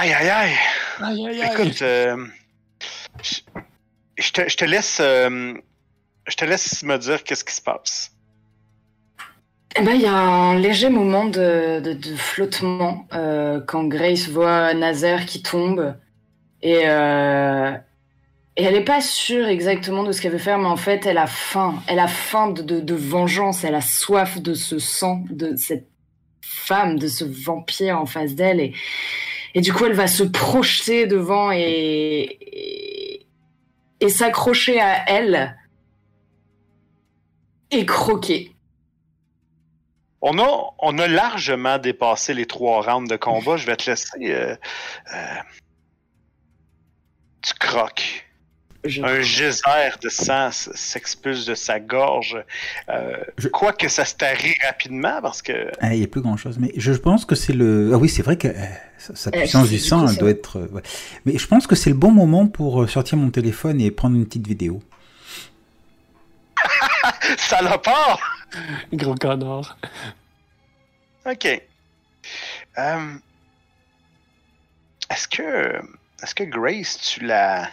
Aïe, aïe, aïe. Aïe, aïe, aïe. Écoute, euh, je je te, je te laisse. euh, je te laisse me dire qu'est-ce qui se passe. Eh ben, il y a un léger moment de, de- de flottement euh, quand Grace voit Nazaire qui tombe et, euh, et elle n'est pas sûre exactement de ce qu'elle veut faire, mais en fait, elle a faim. Elle a faim de, de- de vengeance, elle a soif de ce sang, de cette femme, de ce vampire en face d'elle. Et, et du coup, elle va se projeter devant et, et, s'accrocher à elle et croquer. On a, on a largement dépassé les trois rounds de combat. Je vais te laisser. euh, euh, tu croques. Je- Un geyser de sang s'expulse de sa gorge. Euh, Je- Quoique ça se tarit rapidement parce que. Ah, Il n'y a plus grand chose. Mais je pense que c'est le. Ah oui, c'est vrai que euh, sa Euh, puissance du sang elle doit être. euh, ouais. Mais je pense que c'est le bon moment pour euh, sortir mon téléphone et prendre une petite vidéo. Salopard! Gros connard. Ok. Est-ce que. Est-ce que Grace, tu la.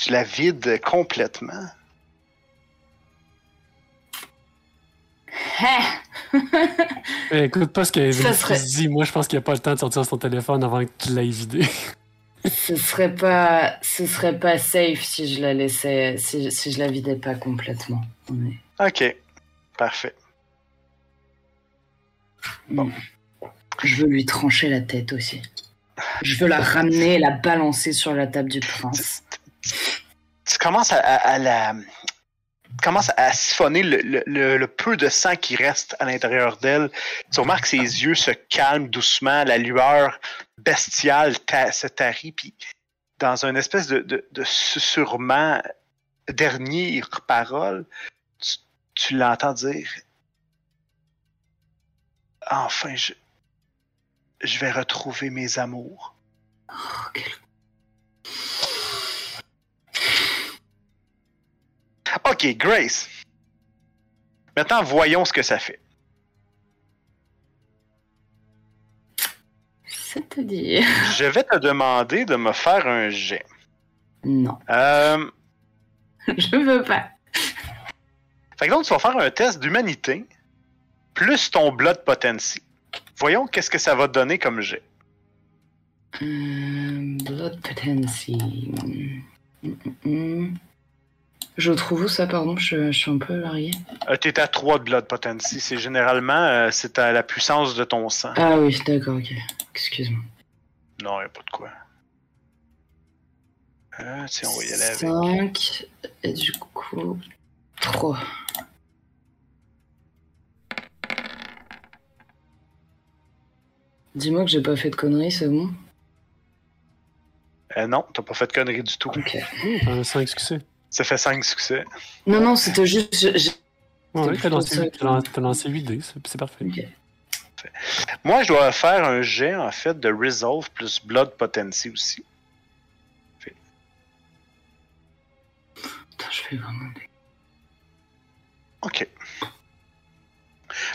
Tu la vides complètement? Hein? Eh, écoute pas ce qu'elle serait- dit. Moi, je pense qu'il n'y a pas le temps de sortir son téléphone avant que tu l'aies vidé. Ce serait pas, ce serait pas safe si je la laissais, si, si je la vidais pas complètement. Mais- Ok. Parfait. Bon. Je veux lui trancher la tête aussi. Je veux la ramener et la balancer sur la table du prince. Tu commences à, à- la. tu commences à siphonner le, peu de sang qui reste à l'intérieur d'elle. Tu remarques que ses yeux se calment doucement, la lueur bestiale se tarit, puis dans une espèce de, de, de susurrement, dernière parole, tu, tu l'entends dire Enfin, je, je vais retrouver mes amours. Oh, quel- Ok, Grace. Maintenant, voyons ce que ça fait. C'est-à-dire? Je vais te demander de me faire un jet. Non, Euh, je veux pas. fait que donc, tu vas faire un test d'humanité plus ton blood potency. Voyons qu'est-ce que ça va te donner comme jet. Euh, blood potency. Mm, mm, mm. Je trouve où ça, pardon je, je suis un peu largué. Euh, T'es à 3 de blood potency. C'est généralement euh, c'est à la puissance de ton sang. Ah oui, d'accord, ok. Excuse-moi. Non, y a pas de quoi. Euh, tiens, on va y aller avec. 5, et du coup, 3. Dis-moi que j'ai pas fait de conneries, c'est bon? Euh, non, t'as pas fait de conneries du tout. Ok. 5 succès. Ça fait 5 succès. Non, non, c'était juste. je- C'était t'as lancé, lancé- t'as lancé 8 dés, c'est parfait. Moi, je dois faire un jet, en fait, de Resolve plus Blood Potency aussi. Putain, je fais vraiment. des- OK.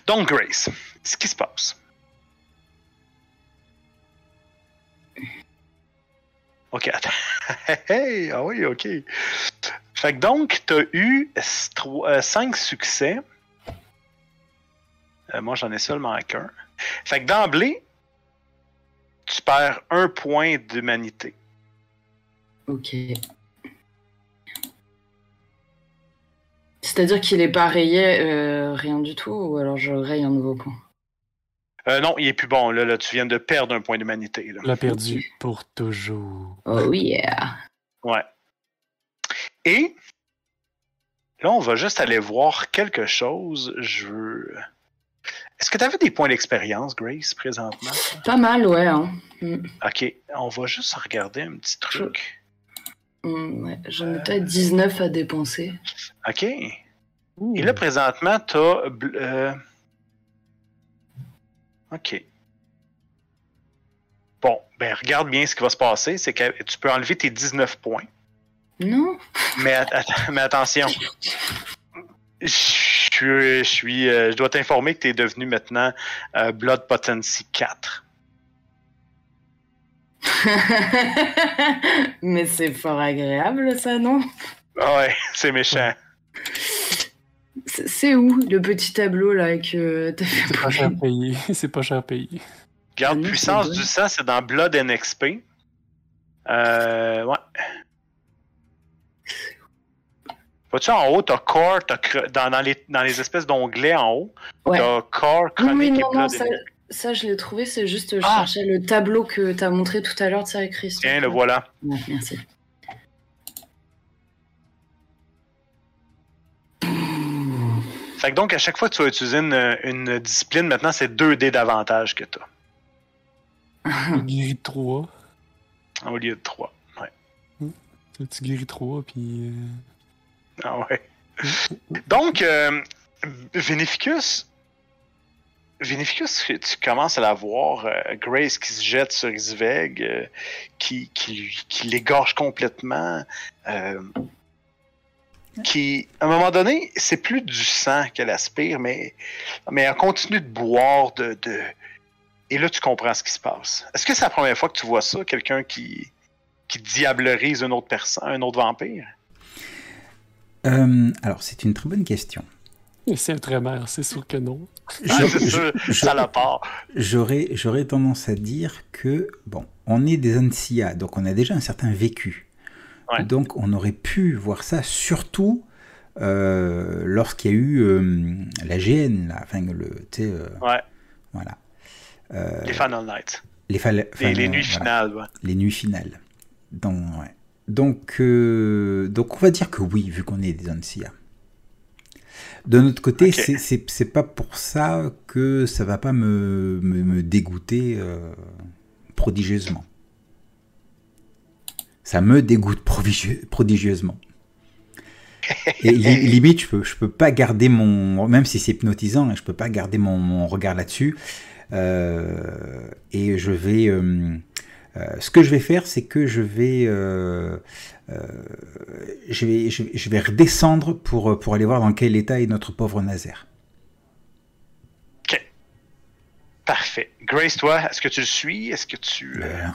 Donc, Grace, ce qui se passe. OK, attends. hey, ah oui, OK. Fait que donc, tu as eu 5 succès. Euh, moi, j'en ai seulement qu'un. Fait que d'emblée, tu perds un point d'humanité. Ok. C'est-à-dire qu'il est pas rayé euh, rien du tout, ou alors je raye un nouveau point? Euh, non, il est plus bon. Là, là, tu viens de perdre un point d'humanité. Tu l'as perdu pour toujours. Oh yeah Ouais. Et là, on va juste aller voir quelque chose. Je veux. Est-ce que tu avais des points d'expérience, Grace, présentement? Pas mal, ouais. Hein. Mm. Ok, on va juste regarder un petit truc. Mm, ouais. J'en ai peut-être 19 à dépenser. Ok. Et là, présentement, tu as. Ok. Bon, ben regarde bien ce qui va se passer. C'est que tu peux enlever tes 19 points. Non Mais, at- att- mais attention. Je suis, je, suis, euh, je dois t'informer que tu es devenu maintenant euh, Blood Potency 4. Mais c'est fort agréable, ça, non? Ah Ouais, c'est méchant. C'est où le petit tableau là que t'as fait C'est pas cher payé. C'est pas cher payé. Garde puissance du sang, c'est dans Blood and XP. Euh, ouais. Vois-tu en haut, t'as Core, t'as cre- dans, dans, les, dans les espèces d'onglets en haut, Ouais. t'as Core, Chronique et non, non, Blood ça, ça je l'ai trouvé, c'est juste je Ah. cherchais le tableau que t'as montré tout à l'heure ça, Chris. Tiens, le voilà. Ouais, merci. Fait que donc, à chaque fois que tu vas utiliser une, une discipline, maintenant, c'est 2 dés d'avantage que Tu guéris 3. au lieu de 3. Ouais. Tu guéris 3, puis. euh, Ah ouais. Donc, euh, Vénéficus, Vénéficus, tu commences à la voir, euh, Grace qui se jette sur Isveg, euh, qui, qui, qui l'égorge complètement, euh, qui, à un moment donné, c'est plus du sang qu'elle aspire, mais, mais elle continue de boire, de, de... Et là, tu comprends ce qui se passe. Est-ce que c'est la première fois que tu vois ça, quelqu'un qui, qui diablerise une autre personne, un autre vampire? Euh, alors, c'est une très bonne question. Et c'est un trémère, c'est sûr que non. Ah, j'aurais tendance à dire que, bon, on est des Ansia, donc on a déjà un certain vécu. Ouais. Donc on aurait pu voir ça surtout euh, lorsqu'il y a eu euh, la GN, là, enfin, le, euh, Ouais, voilà. Euh, les Final Nights. les, Les, euh, nuits voilà. finales, ouais. les nuits finales. Donc, donc, euh, donc on va dire que oui, vu qu'on est des Ansia. De notre côté, Ok. c'est- pas pour ça que ça va pas me, me, me dégoûter euh, prodigieusement. Ça me dégoûte prodigieusement. Et li- limite, je peux, je peux pas garder mon. Même si c'est hypnotisant, hein, je peux pas garder mon, mon regard là-dessus. Euh, et je vais. euh, euh, ce que je vais faire, c'est que je vais, je vais, je, vais- je vais redescendre pour, pour aller voir dans quel état est notre pauvre Nazaire. Ok. Parfait. Grace, toi, est-ce que tu le suis? Est-ce que tu. Euh,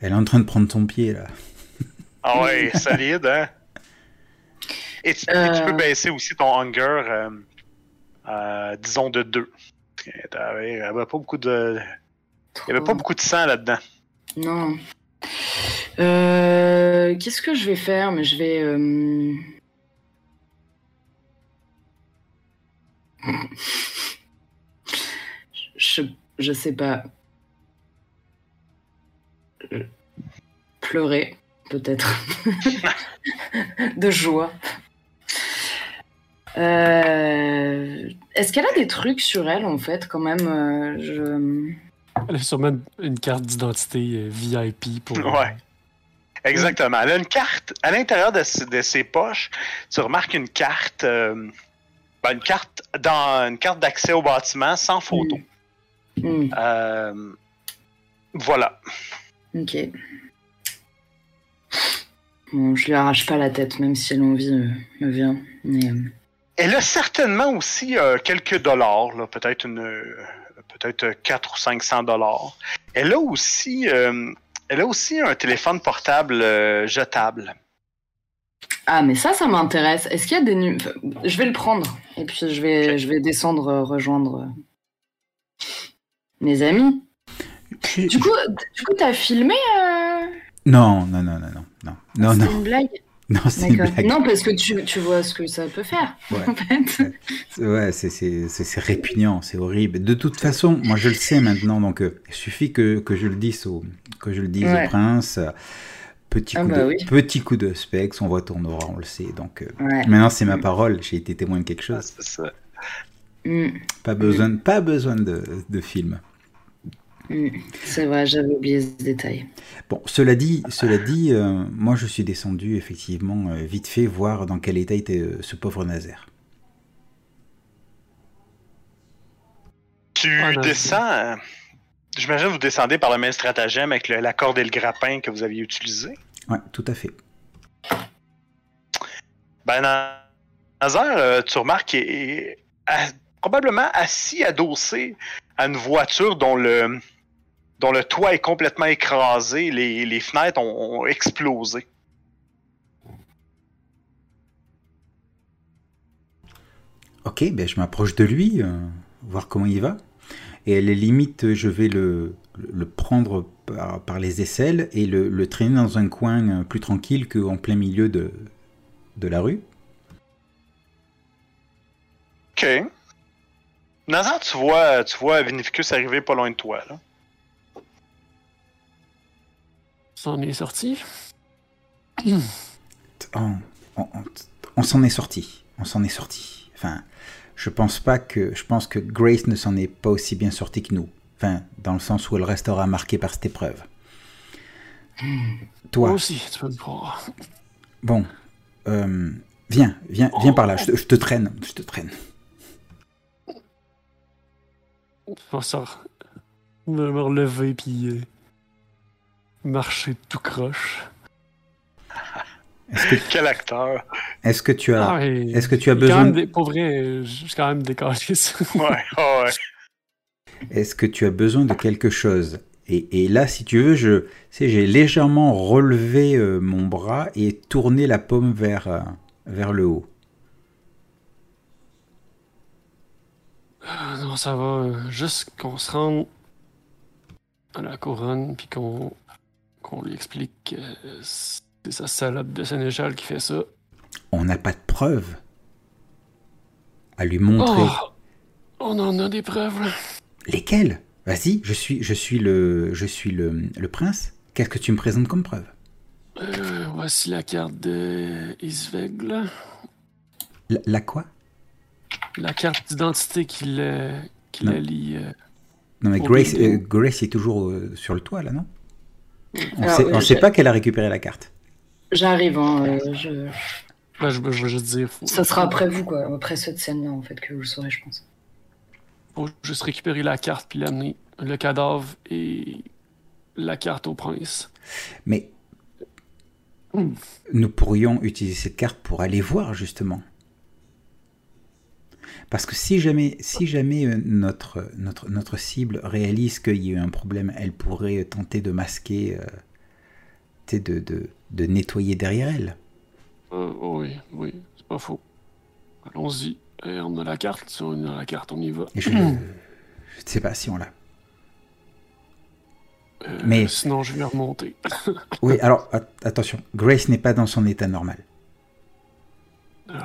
elle est en train de prendre ton pied là. Ah ouais, solide, hein? Et tu, tu Euh. peux baisser aussi ton hunger, euh, euh, disons, de 2. Il n'y avait pas beaucoup de. Il avait pas beaucoup de sang là-dedans. Non. Euh, Qu'est-ce que je vais faire? Mais je vais. Je, je sais pas. Pleurer, peut-être. De joie. Euh, Est-ce qu'elle a des trucs sur elle, en fait, quand même euh, je... Elle a sûrement une, une carte d'identité euh, VIP pour. Ouais. Exactement. Elle a une carte. À l'intérieur de, ses- de ses poches, tu remarques une carte. euh, ben, une carte dans une carte d'accès au bâtiment sans photo. Hmm, Euh, voilà. ok. Bon, je lui arrache pas la tête, même si l'envie euh, me vient. Mais, euh, Elle a certainement aussi euh, quelques dollars, là, peut-être une, peut-être 4 ou 500 dollars. Elle a aussi, euh, elle a aussi un téléphone portable euh, jetable. Ah, mais ça, ça m'intéresse. Est-ce qu'il y a des nu- Je vais le prendre. Et puis, je vais, je vais descendre, euh, rejoindre euh, mes amis. Du coup, du coup, t'as filmé euh, Non, non, non, non, non, non, non, non, une blague non, c'est une blague. Non, parce que tu, tu vois ce que ça peut faire, Ouais. en fait. Ouais, c'est- c'est c'est- c'est répugnant, c'est horrible. De toute façon, moi je le sais maintenant, donc euh, il suffit que, que je le dise au, que je le dise Ouais. au prince. euh, Petit Ah coup, bah de, oui. petit coup de specs, on voit tournera, on le sait. Donc euh, Ouais. maintenant c'est ma parole, j'ai été témoin de quelque chose. C'est ça. Hmm, Pas besoin, pas besoin de, de film. Hmm. C'est vrai, j'avais oublié ce détail. Bon, cela dit, cela dit, euh, moi je suis descendu effectivement euh, vite fait voir dans quel état était euh, ce pauvre Nazaire. Tu Ah, descends. J'imagine que vous descendez par le même stratagème avec le- la corde et le grappin que vous aviez utilisé? Ouais, tout à fait. Ben, Na- Nazaire, euh, tu remarques qu'il est à- probablement assis adossé à une voiture dont le, dont le toit est complètement écrasé. Les, les fenêtres ont, ont explosé. Ok, ben je m'approche de lui, euh, voir comment il va. Et à la limite, je vais le, le prendre par, par les aisselles et le, le traîner dans un coin euh, plus tranquille qu'en plein milieu de, de la rue. Ok. Nazar, tu vois, tu vois Vinificus arriver pas loin de toi. Là. S'en est sorti. On, on- on- on s'en est sorti. On s'en est sorti. Enfin, je pense pas que. Je pense que Grace ne s'en est pas aussi bien sortie que nous. Enfin, dans le sens où elle restera marquée par cette épreuve. Moi Toi, aussi, tu peux me croire. bon, euh, viens, viens, viens par là. Je te, je te traîne, je te traîne. Je vais me relever puis euh, marcher tout croche. Est-ce que, Quel acteur. est-ce que tu as, Ah, et- est-ce que tu as besoin, des- Pour vrai, je suis quand même décalé. Ouais, ouais. est-ce que tu as besoin de quelque chose? Et, et là, si tu veux, je, sais, j'ai légèrement relevé euh, mon bras et tourné la paume vers, euh, vers le haut. Ah, non, ça va. euh, Juste qu'on se rende à la couronne puis qu'on qu'on lui explique que c'est sa salope de Sénéchal qui fait ça. On n'a pas de preuves à lui montrer. Oh, on en a des preuves. Lesquelles? Vas-y, je suis, je suis le, je suis le, le prince. Qu'est-ce que tu me présentes comme preuve? Euh, voici la carte de Isveg, là. la, la quoi? La carte d'identité qui la, qui Non. la lie. euh, Non mais Grace, euh, Grace est toujours euh, sur le toit là, non? On Alors, sait, oui, on je- sait pas qu'elle a récupéré la carte. J'arrive, hein, euh, je... ben, je, je veux juste dire, faut, ça sera après vous, quoi, après cette scène-là, en fait, que vous le saurez, je pense. faut juste récupérer la carte puis l'amener. Le cadavre et la carte au prince. Mais Hmm. nous pourrions utiliser cette carte pour aller voir justement. Parce que si jamais, si jamais euh, notre, notre, notre cible réalise qu'il y a eu un problème, elle pourrait tenter de masquer, euh, de, de, de nettoyer derrière elle. Euh, oui, oui, c'est pas faux. Allons-y. Et on a la carte. Si on a la carte, on y va. Et je ne sais pas si on l'a. Euh, Mais- Sinon, je vais remonter. Oui, alors at- attention, Grace n'est pas dans son état normal. Quoi?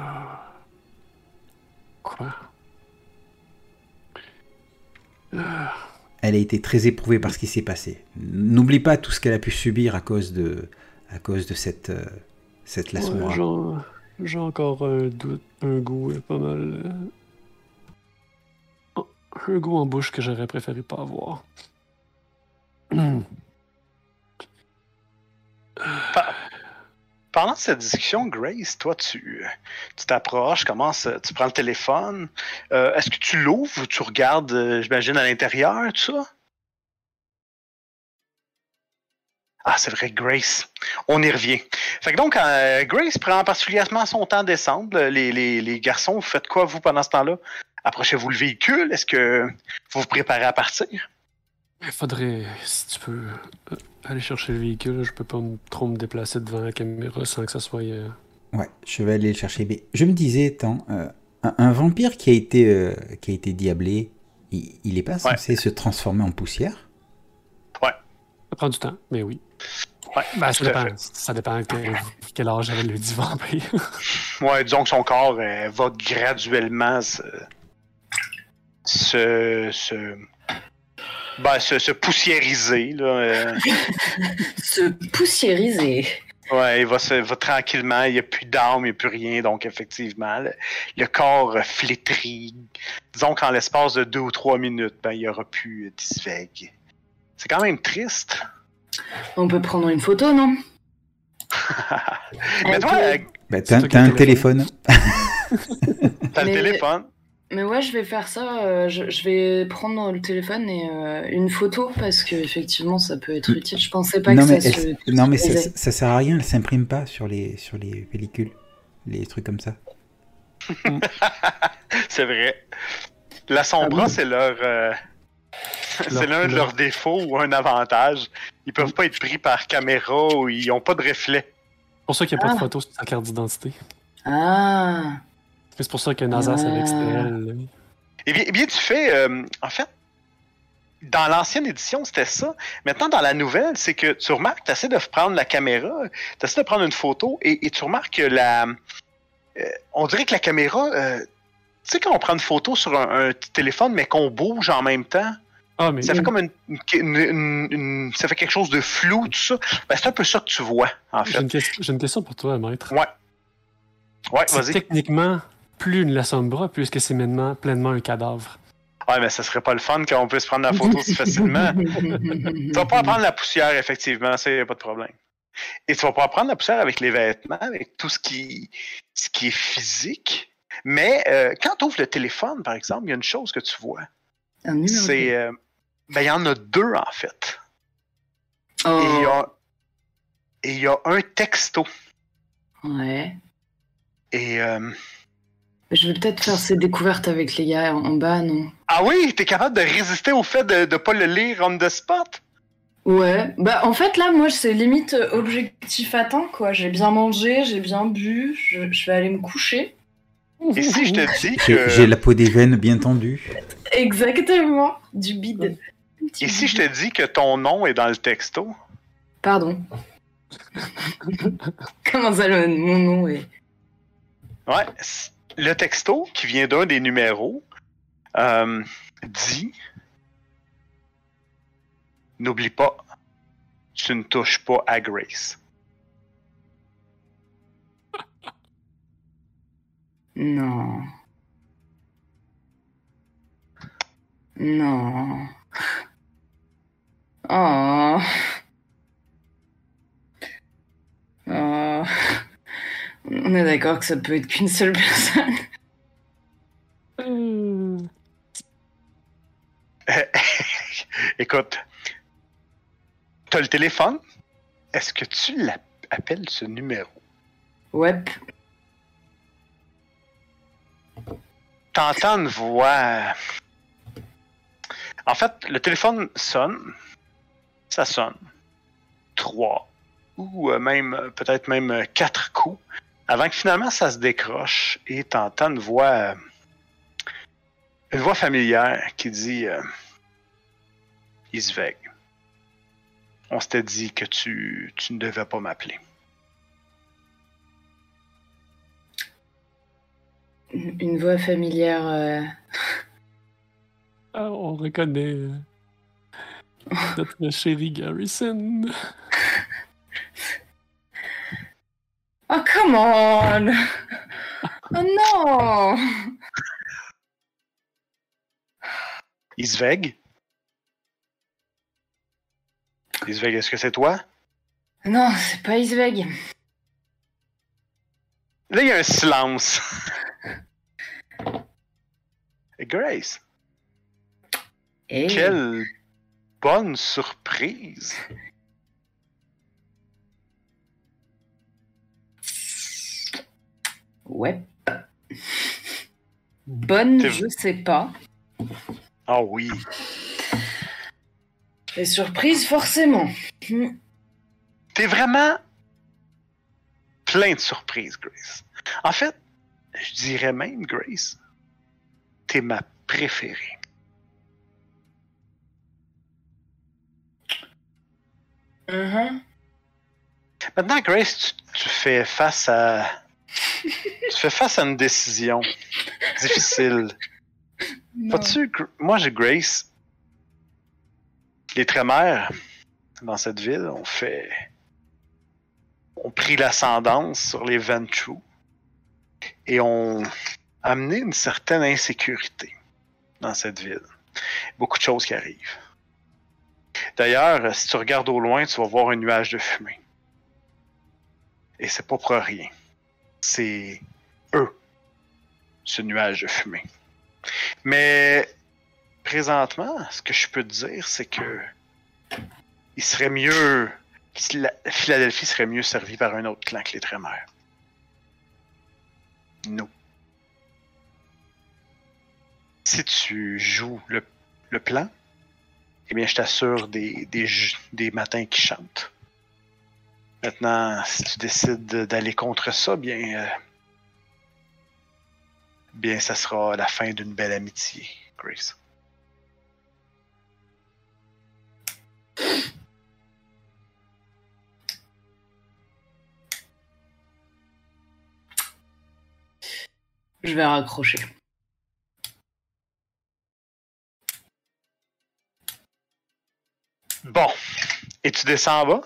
Elle a été très éprouvée par ce qui s'est passé. N'oublie pas tout ce qu'elle a pu subir à cause de, à cause de cette, euh, cette. Ouais, j'ai encore un doute, un goût euh, pas mal. euh, oh, un goût en bouche que j'aurais préféré pas avoir. Pendant cette discussion, Grace, toi, tu t'approches, tu prends le téléphone. Euh, Est-ce que tu l'ouvres ou tu regardes, euh, j'imagine, à l'intérieur, tout ça? Ah, c'est vrai, Grace. On y revient. Fait que donc, euh, Grace prend particulièrement son temps à descendre. Les, les, les garçons, vous faites quoi, vous, pendant ce temps-là? Approchez-vous le véhicule? Est-ce que vous vous préparez à partir? Il faudrait, si tu peux, euh, aller chercher le véhicule. Je peux pas me- trop me déplacer devant la caméra sans que ça soit. euh, Ouais, je vais aller le chercher. Mais je me disais, attends, euh, un, un vampire qui a été, euh, qui a été diablé, il, il est pas censé se transformer en poussière? Ça prend du temps, mais oui. Ouais, Ben, ça dépend. Ça dépend quel, quel âge avait le dit vampire. Ouais, disons que son corps euh, va graduellement se. se. se, ben, se, se poussiériser. Là, euh. Se poussiériser. ouais, il va, se, va tranquillement, il n'y a plus d'âme, il n'y a plus rien, donc effectivement, le, le corps euh, flétrit. Disons qu'en l'espace de deux ou trois minutes, ben, il n'y aura plus euh, d'Isveg. C'est quand même triste. On peut prendre une photo, non? Mais toi, euh, T'as un le téléphone. t'as le téléphone? Mais ouais, je vais faire ça. euh, je, je vais prendre le téléphone et euh, une photo parce que effectivement, ça peut être utile. Je pensais pas non, que mais ça elle- se. non, mais ça, ça sert à rien, elle s'imprime pas sur les, sur les pellicules. Les trucs comme ça. C'est vrai. La Sombra, Ah oui. c'est leur. euh, c'est l'un de leurs défauts ou un avantage. Ils peuvent pas être pris par caméra ou ils ont pas de reflet. C'est pour ça qu'il n'y a pas Ah. de photo sur sa carte d'identité. Ah. C'est pour ça que NASA c'est avec elle. Eh bien, eh bien, tu fais. euh, en fait, dans l'ancienne édition, c'était ça. Maintenant, dans la nouvelle, c'est que tu remarques, tu essaies de prendre la caméra, tu essaies de prendre une photo et, et tu remarques que la. euh, on dirait que la caméra. euh, tu sais, quand on prend une photo sur un, téléphone, mais qu'on bouge en même temps, Ah, mais ça fait comme une, une- une- une- Ça fait quelque chose de flou, tout ça. Ben, c'est un peu ça que tu vois, en j'ai fait. j'ai une question pour toi, maître. Ouais. Ouais, vas-y. techniquement plus une leçon de bras puisque c'est maintenant pleinement un cadavre. Ouais, mais ça serait pas le fun qu'on puisse prendre la photo si facilement. Tu vas pas prendre la poussière, effectivement, ça, y a pas de problème. Et tu vas pas prendre la poussière avec les vêtements, avec tout ce qui, ce qui est physique. Mais euh, quand tu ouvres le téléphone, par exemple, il y a une chose que tu vois. C'est. euh, ben, il y en a deux, en fait. Oh. Et il y a, et il y a un texto. Ouais. Et. euh, Je vais peut-être faire ces découvertes avec les gars en en bas, non? Ah oui, t'es capable de résister au fait de ne pas le lire on the spot? Ouais. Bah, en fait, là, moi, c'est limite euh, objectif atteint, quoi. J'ai bien mangé, j'ai bien bu, je, je vais aller me coucher. Et si je te dis J'ai que. j'ai la peau des veines bien tendue. Exactement. Du bide. Et si je te dis que ton nom est dans le texto? Pardon. Comment ça, le- mon nom est... Ouais, le texto qui vient d'un des numéros euh, dit N'oublie pas, tu ne touches pas à Grace. Non. Non. Oh. Oh. On est d'accord que ça peut être qu'une seule personne. Euh, Écoute, t'as le téléphone? Est-ce que tu l'appelles ce numéro? Ouais. T'entends une voix. En fait, le téléphone sonne. Ça sonne. Trois. Ou euh, même, peut-être même euh, quatre coups. Avant que finalement ça se décroche et t'entends une voix. euh, Une voix familière qui dit euh, Isveg, on s'était dit que tu, tu ne devais pas m'appeler. Une voix familière. euh, ah, on reconnaît euh, notre chéri Garrison. Oh, come on! Oh non! Isveg Isveg, est-ce que c'est toi? Non, c'est pas Isveg. Là, il y a un silence. Grace, Hey. quelle bonne surprise. Ouais. Bonne, je sais pas. Ah oui. Et surprise, forcément. Hmm. T'es vraiment plein de surprises, Grace. En fait, je dirais même, Grace, t'es ma préférée. Mhm. Maintenant, Grace, tu, tu fais face à. tu fais face à une décision difficile. Gr- moi j'ai Grace. Les Trémères, dans cette ville, ont fait. ont pris l'ascendance sur les Ventrue et ont amené une certaine insécurité dans cette ville. Beaucoup de choses qui arrivent. D'ailleurs, si tu regardes au loin, tu vas voir un nuage de fumée. Et c'est pas pour rien. C'est ce nuage de fumée. Mais présentement, ce que je peux te dire, c'est que il serait mieux. la- Philadelphie serait mieux servie par un autre clan que les Trémères. Nous. Si tu joues le, le plan, eh bien, je t'assure des, matins qui chantent. Maintenant, si tu décides de- d'aller contre ça, bien, euh, bien, ça sera la fin d'une belle amitié, Grace. Je vais raccrocher. Bon. Et tu descends en bas?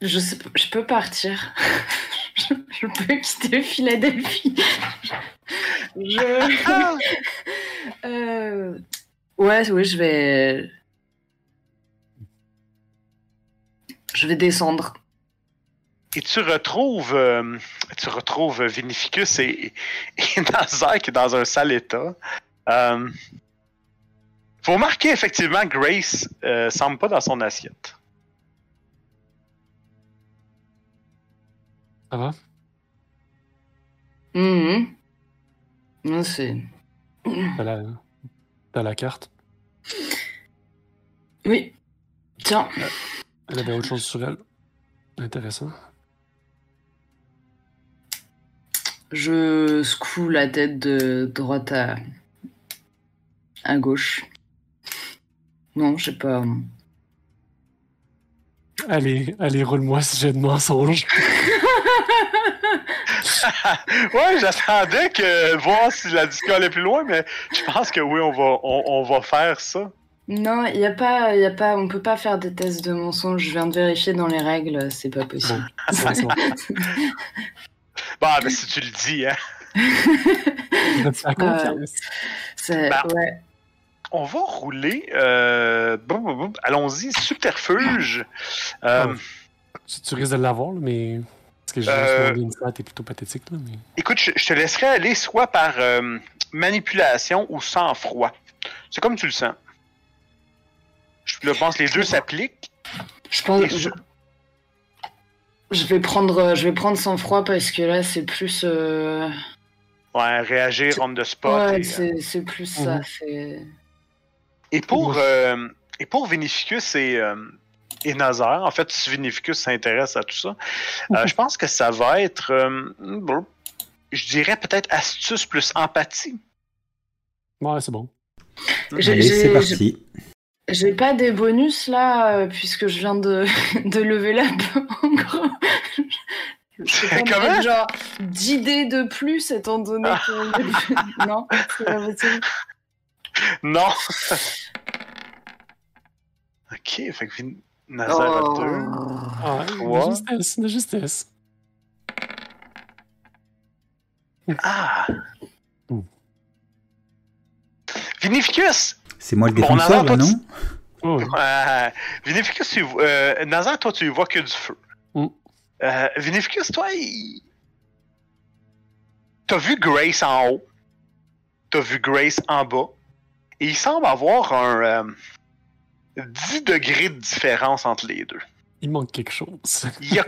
Je sais pas, je peux partir. je, je peux quitter Philadelphie. je. Euh, Ouais, oui, je vais. Je vais descendre. Et tu retrouves, euh, tu retrouves Vinificus et, et Nazar qui est dans un sale état. Euh, vous remarquez effectivement Grace euh, semble pas dans son assiette. Ça va? Mhm. Non, c'est. T'as la, t'as la carte? Oui. Tiens. Elle avait autre chose sur elle. Intéressant. Je secoue la tête de droite à, à gauche. Non, je sais pas. Allez, allez, roule-moi si j'ai de mensonge. ouais, j'attendais que voir si la disco allait plus loin, mais je pense que oui, on va, on, on va faire ça. Non, il y a pas, y a pas, on peut pas faire des tests de mensonge. Je viens de vérifier dans les règles, c'est pas possible. C'est bon. Bah, ben, si tu le dis, hein. C'est, Bah. ouais. On va rouler. Euh, bon, bon, bon, Allons-y, subterfuge. Euh, Tu, tu risques de l'avoir, mais. Parce que j'ai Euh. juste une stat est plutôt pathétique, là, mais. Écoute, je, je te laisserai aller soit par euh, manipulation ou sang-froid. C'est comme tu le sens. Je pense que les deux s'appliquent. Je pense, je, je vais prendre, je vais prendre sang froid parce que là c'est plus, euh, Ouais, réagir on the spot. ouais, et, c'est, c'est plus ça. Mhm. Et pour, euh, et pour Vinificus et, euh, et Nazar, en fait, si Vinificus s'intéresse à tout ça, euh, je pense que ça va être, euh, bon, je dirais peut-être astuce plus empathie. Ouais, c'est bon. Allez, c'est parti. J'ai pas des bonus là, puisque je viens de, de lever. Je sais pas, Comment? genre 10 dés de plus étant donné que. non, c'est pas possible. Non! ok, fait que Vin- Nazar a Oh. deux. Ah, Ouais. de justesse, de justesse. Ah! Hmm. Vinificus! C'est moi le Bon, défenseur, Nazar, là, toi, non? Oh, oui. Euh, Vinificus, tu vois- euh, Nazar, toi, tu vois que du feu. Mm. Euh, Vinificus, toi, il... t'as vu Grace en haut, t'as vu Grace en bas, et il semble avoir un euh, 10 degrés de différence entre les deux. Il manque quelque chose. Il y a-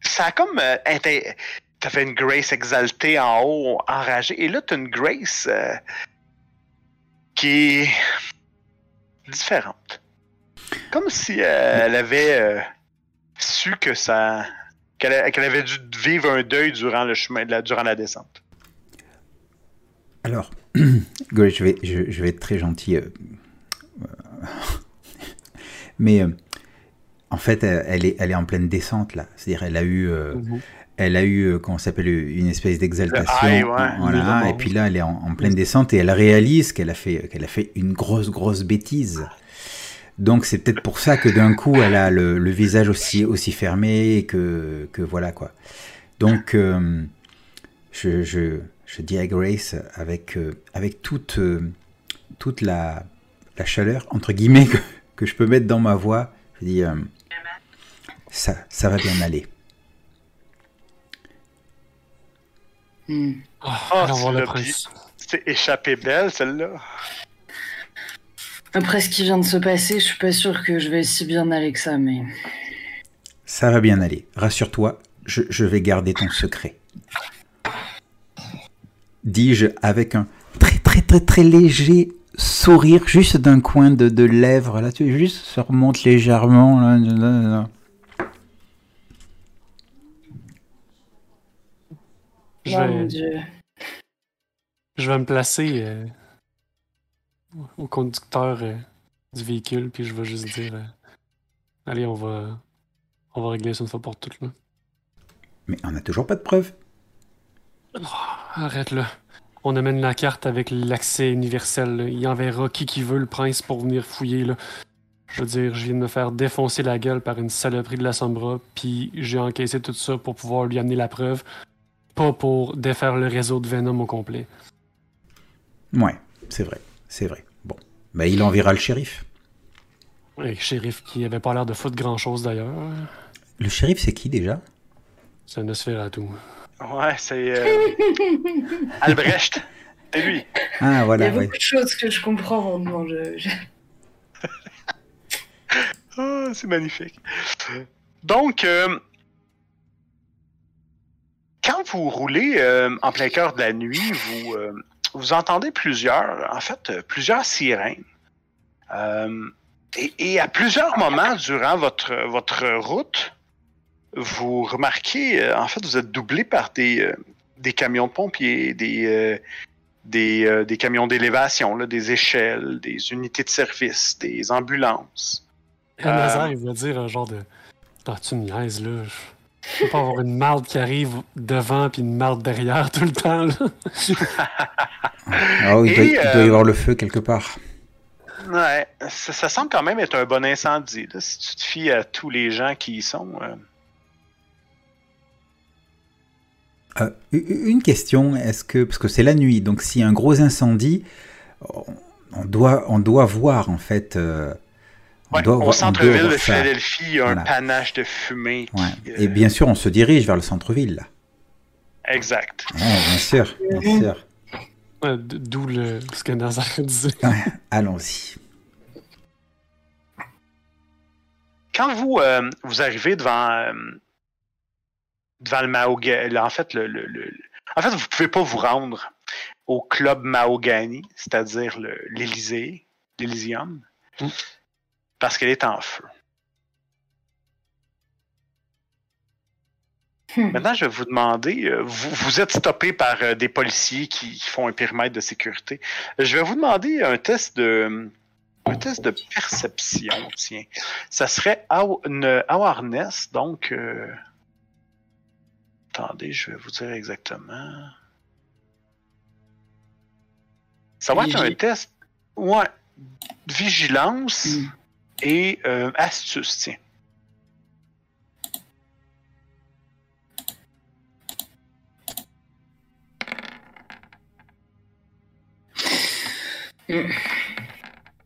ça a comme euh, T'avais une Grace exaltée en haut, enragée, et là, t'as une Grace euh, qui est différente. Comme si euh, elle avait euh, su que ça. qu'elle avait dû vivre un deuil durant le chemin, de la, durant la descente. Alors, Je vais, je, je vais être très gentil. euh, euh, Mais euh, en fait, elle est, elle est en pleine descente là. C'est-à-dire, elle a eu, Mhm. elle a eu, comment s'appelle, une espèce d'exaltation. High, ouais. Voilà. Et puis là, elle est en, en pleine descente et elle réalise qu'elle a fait, qu'elle a fait une grosse, grosse bêtise. Donc c'est peut-être pour ça que d'un coup, elle a le, le visage aussi, aussi fermé et que, que voilà quoi. Donc, euh, je, je, je dis à Grace avec, euh, avec toute, euh, toute la, la chaleur, entre guillemets, que, que je peux mettre dans ma voix, je dis euh, ça, ça va bien aller. Hmm. Ah, Ah. C'est échappé belle, celle-là. Après ce qui vient de se passer, je suis pas sûre que je vais si bien aller que ça, mais. Ça va bien aller. Rassure-toi, je, je vais garder ton secret. Dis-je avec un très très très très léger sourire juste d'un coin de, de lèvres. Là, tu juste se remonte légèrement. Là, là, là. Je Oh vais, mon dieu. je vais me placer euh, au conducteur euh, du véhicule, puis je vais juste dire euh, Allez, on va, on va régler ça une fois pour toutes. Là. Mais on n'a toujours pas de preuves. Arrête là. On amène la carte avec l'accès universel. là. Il enverra qui qui veut le prince pour venir fouiller. Là. Je veux dire, je viens de me faire défoncer la gueule par une saloperie de la Sombra, puis j'ai encaissé tout ça pour pouvoir lui amener la preuve, pas pour défaire le réseau de Venom au complet. Ouais, c'est vrai, c'est vrai. Bon, bah il enverra le shérif. Et shérif qui avait pas l'air de foutre grand chose d'ailleurs. Le shérif, c'est qui déjà? C'est un Nosferatu. Ouais, c'est. euh, Albrecht. C'est lui. Ah Il y voilà, a beaucoup de choses que je comprends rondement. Je, je- Ah, c'est magnifique. Donc, euh, quand vous roulez euh, en plein cœur de la nuit, vous, euh, vous entendez plusieurs, en fait, plusieurs sirènes. Euh, et, et à plusieurs moments durant votre, votre route, vous remarquez, euh, en fait, vous êtes doublé par des, euh, des camions de pompiers, des, euh, des, euh, des camions d'élévation, des échelles, des unités de service, des ambulances. Nazar, il va dire un genre de. Ah, tu me niaises, là? Je peux pas avoir une marde qui arrive devant puis une marde derrière tout le temps, là. Oh, il, doit, il doit y avoir le feu quelque part. Ouais, ça, ça semble quand même être un bon incendie, là, si tu te fies à tous les gens qui y sont. euh. Euh, une question, est-ce que parce que c'est la nuit, donc s'il y a un gros incendie, on doit on doit voir en fait. euh, on Ouais, doit au centre-ville de. Philadelphie, il y a Voilà. un panache de fumée. qui, euh, Et bien sûr, on se dirige vers le centre-ville. là. Exact. Ouais, bien sûr, bien sûr. D'où le... ce que Nazar disait. Allons-y. Quand vous, euh, vous arrivez devant, euh, devant le Mahogany, en fait, le, le- le- en fait, vous pouvez pas vous rendre au club Mahogany, c'est-à-dire l'Élysée, l'Elysium, Mm. parce qu'elle est en feu. Hmm. Maintenant, je vais vous demander, euh, vous, vous êtes stoppé par euh, des policiers qui, qui font un périmètre de sécurité. Je vais vous demander un test de un test de perception, tiens. Ça serait awareness, donc euh, attendez, je vais vous dire exactement. Ça va être un test, ouais, vigilance Hmm. et euh, astuce, tiens.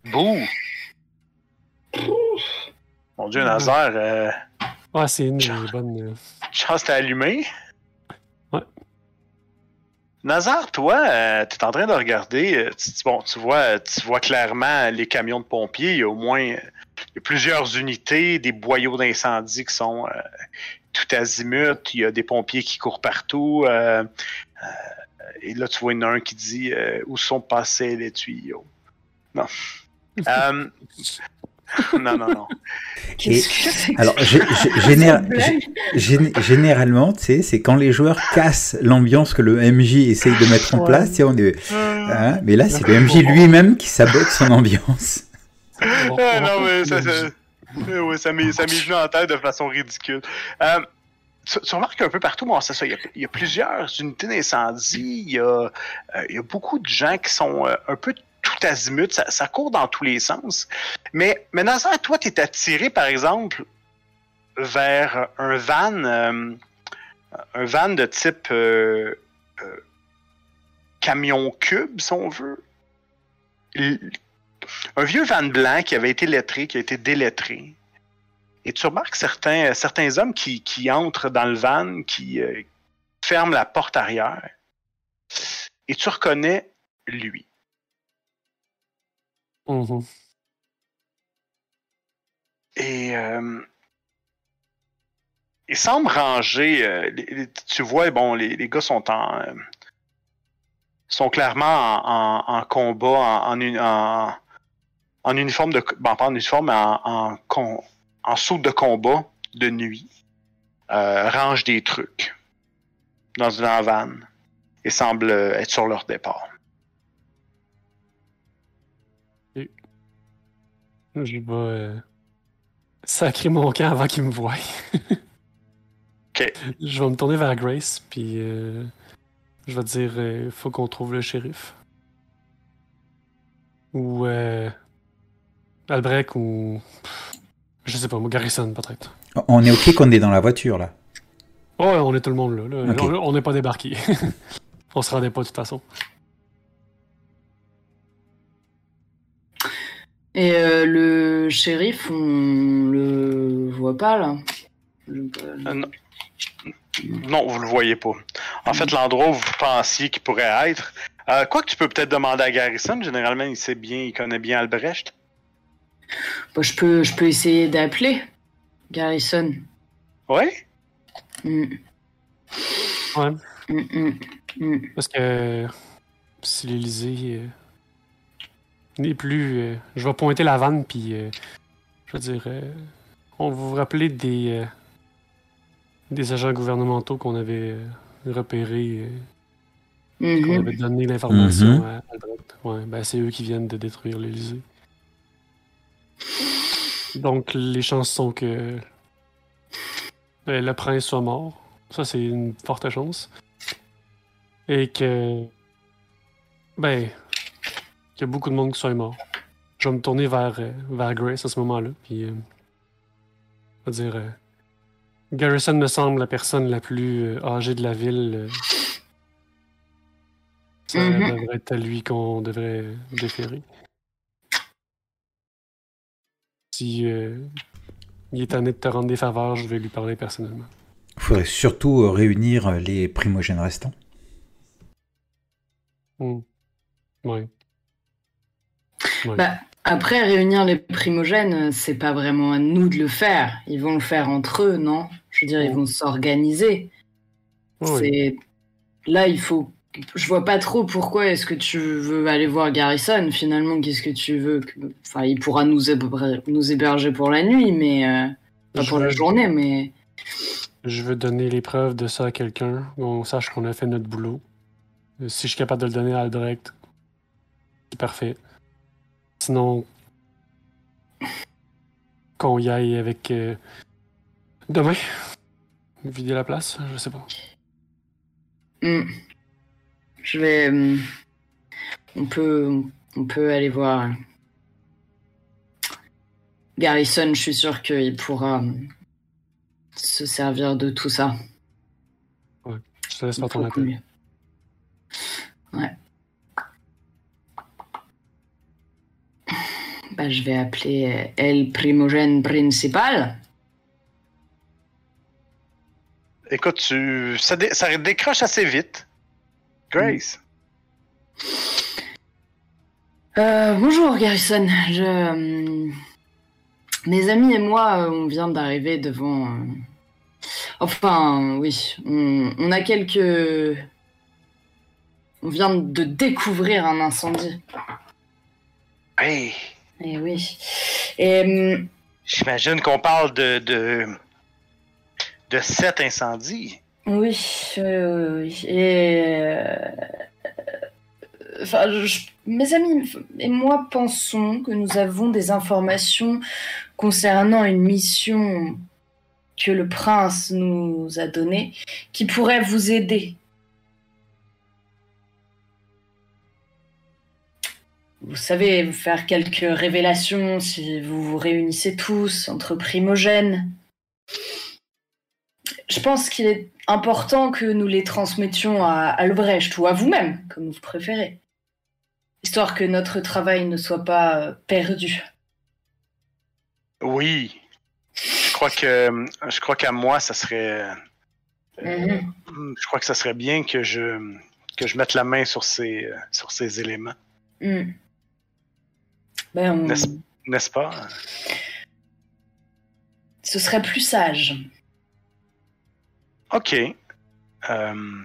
Bouh! Mon dieu, Nazar, euh, Ouais, c'est une des bonnes. euh, chance t'es allumé. Ouais. Nazar, toi, euh, t'es en train de regarder. euh, tu, tu- bon, tu vois, tu vois clairement les camions de pompiers. Il y a au moins euh, il y a plusieurs unités, des boyaux d'incendie qui sont euh, tout azimut. Il y a des pompiers qui courent partout. euh, euh, et là, tu vois, il y en a un qui dit euh, Où sont passés les tuyaux? Non. Non, non, non. Que Alors, généralement, tu sais, c'est quand les joueurs cassent l'ambiance que le MJ essaye de mettre en Ouais. place. tu sais, on est- hein, mais là, c'est le MJ lui-même qui sabote son ambiance. Ah, non, mais ça, ça, ça m'est venu en tête de façon ridicule. Euh, tu, tu remarques un peu partout, bon, c'est ça, il y, a, il y a plusieurs unités d'incendie, il y, a, euh, il y a beaucoup de gens qui sont euh, un peu tout ça, ça court dans tous les sens. Mais, mais Nazar, toi, tu es attiré, par exemple, vers un van, euh, un van de type euh, euh, camion cube, si on veut. Un vieux van blanc qui avait été lettré, qui a été délettré. Et tu remarques certains, certains hommes qui, qui entrent dans le van, qui ferment la porte arrière. Et tu reconnais lui. Et euh, il semble ranger. euh, tu vois, bon, les, les gars sont en. euh, sont clairement en, combat, en, en, uni- en- en uniforme de. Pas en uniforme, mais en, en, de combat de nuit. Euh, rangent des trucs dans une van et semblent être sur leur départ. Je vais euh, sacrer mon camp avant qu'il me voie. Ok. Je vais me tourner vers Grace, puis euh, je vais dire euh, faut qu'on trouve le shérif. Ou euh, Albrecht, ou. Je sais pas, moi, Garrison peut-être. On est ok qu'on est dans la voiture là. Oh, ouais, on est tout le monde là. là. On n'est pas débarqué. on se rendait pas de toute façon. Et euh, le shérif, on le voit pas là. Euh, non. non, vous le voyez pas. En fait, l'endroit où vous pensiez qu'il pourrait être. Euh, quoi que tu peux peut-être demander à Garrison, généralement il sait bien, il connaît bien Albrecht. Bah, je peux, je peux essayer d'appeler Garrison. Ouais? Mm. Ouais. Mm, mm, mm. Parce que si l'Élysée euh, n'est plus. euh, je vais pointer la vanne, puis euh, je veux dire. euh, on va vous rappeler des. euh, des agents gouvernementaux qu'on avait euh, repérés, euh, qu'on Mhm. avait donné l'information Mhm. à Albrecht. Ouais, ben c'est eux qui viennent de détruire l'Élysée. Donc les chances sont que euh, le prince soit mort. Ça, c'est une forte chance. Et que. Ben. Qu'il y a beaucoup de monde qui soit mort. Je vais me tourner vers, euh, vers Grace à ce moment-là. Puis. euh, on va dire. euh, Garrison me semble la personne la plus euh, âgée de la ville. Ça Mhm. devrait être à lui qu'on devrait déférer. Si euh, il est tanné de te rendre des faveurs, je vais lui parler personnellement. Il faudrait surtout réunir les primogènes restants. Hmm. Ouais. Ouais. Bah, après, réunir les primogènes, c'est pas vraiment à nous de le faire. Ils vont le faire entre eux, non? Je veux dire, ils vont s'organiser. Ouais. Là, il faut. Je vois pas trop pourquoi est-ce que tu veux aller voir Garrison. Finalement, qu'est-ce que tu veux. Enfin, il pourra nous, héber- nous héberger pour la nuit, mais euh, pas Je pour la journée. Mais Je veux donner les preuves de ça à quelqu'un, qu'on sache qu'on a fait notre boulot. Euh, Si je suis capable de le donner à Albrecht, c'est parfait. Sinon, qu'on y aille avec. euh, Demain? Vider la place Je sais pas. Hmm. je vais. hum, On peut, on peut aller voir Garrison. Je suis sûr qu'il pourra hum, se servir de tout ça. Je te laisse faire ton appel. Ouais. Bah, je vais appeler euh, El Primogène Principal. Écoute, tu... ça, dé- ça décroche assez vite. Grace. Euh, bonjour Garrison. Je, euh, mes amis et moi, on vient d'arriver devant. Enfin, oui, on, on a quelques. On vient de découvrir un incendie. Hey, Eh oui. J'imagine qu'on parle de, de, de sept incendies. Oui, euh, oui. Et. euh, Enfin, je- mes amis et moi pensons que nous avons des informations concernant une mission que le prince nous a donnée qui pourrait vous aider. Vous savez, faire quelques révélations si vous vous réunissez tous entre primogènes. Je pense qu'il est important que nous les transmettions à Albrecht ou à vous-même, comme vous préférez. Histoire que notre travail ne soit pas euh, perdu. Oui. Je crois que je crois qu'à moi, ça serait. euh, Mhm. Je crois que ça serait bien que je que je mette la main sur ces sur ces éléments, Hmm. Ben, on- N'est-ce- n'est-ce pas? Ce serait plus sage. Ok. Euh,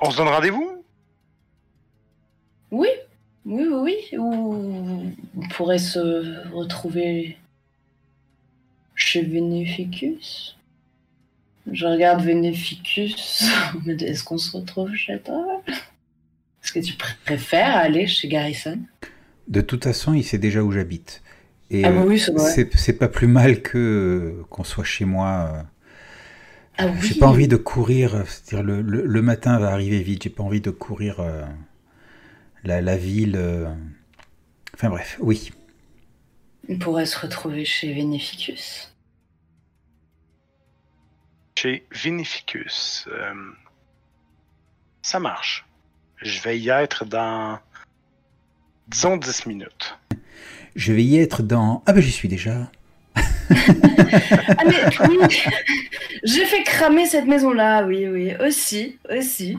On se donne rendez-vous? Oui, oui, oui, oui. Ou on pourrait se retrouver chez Vénéficus. Je regarde Vénéficus. Mais Est-ce qu'on se retrouve chez toi? Est-ce que tu préfères aller chez Garrison? De toute façon, il sait déjà où j'habite. Et Ah bah euh, oui, c'est vrai. c'est pas plus mal que euh, qu'on soit chez moi. euh. Ah oui. J'ai pas envie de courir. euh, C'est-à-dire le, le- le matin va arriver vite. J'ai pas envie de courir euh, la, la ville. euh. Enfin bref, oui. On pourrait se retrouver chez Vénéficus. Chez Vinificus. Euh, ça marche. Je vais y être dans. Disons 10 minutes. Je vais y être dans. Ah ben j'y suis déjà. Ah mais oui J'ai fait cramer cette maison-là, oui, oui. Aussi, aussi.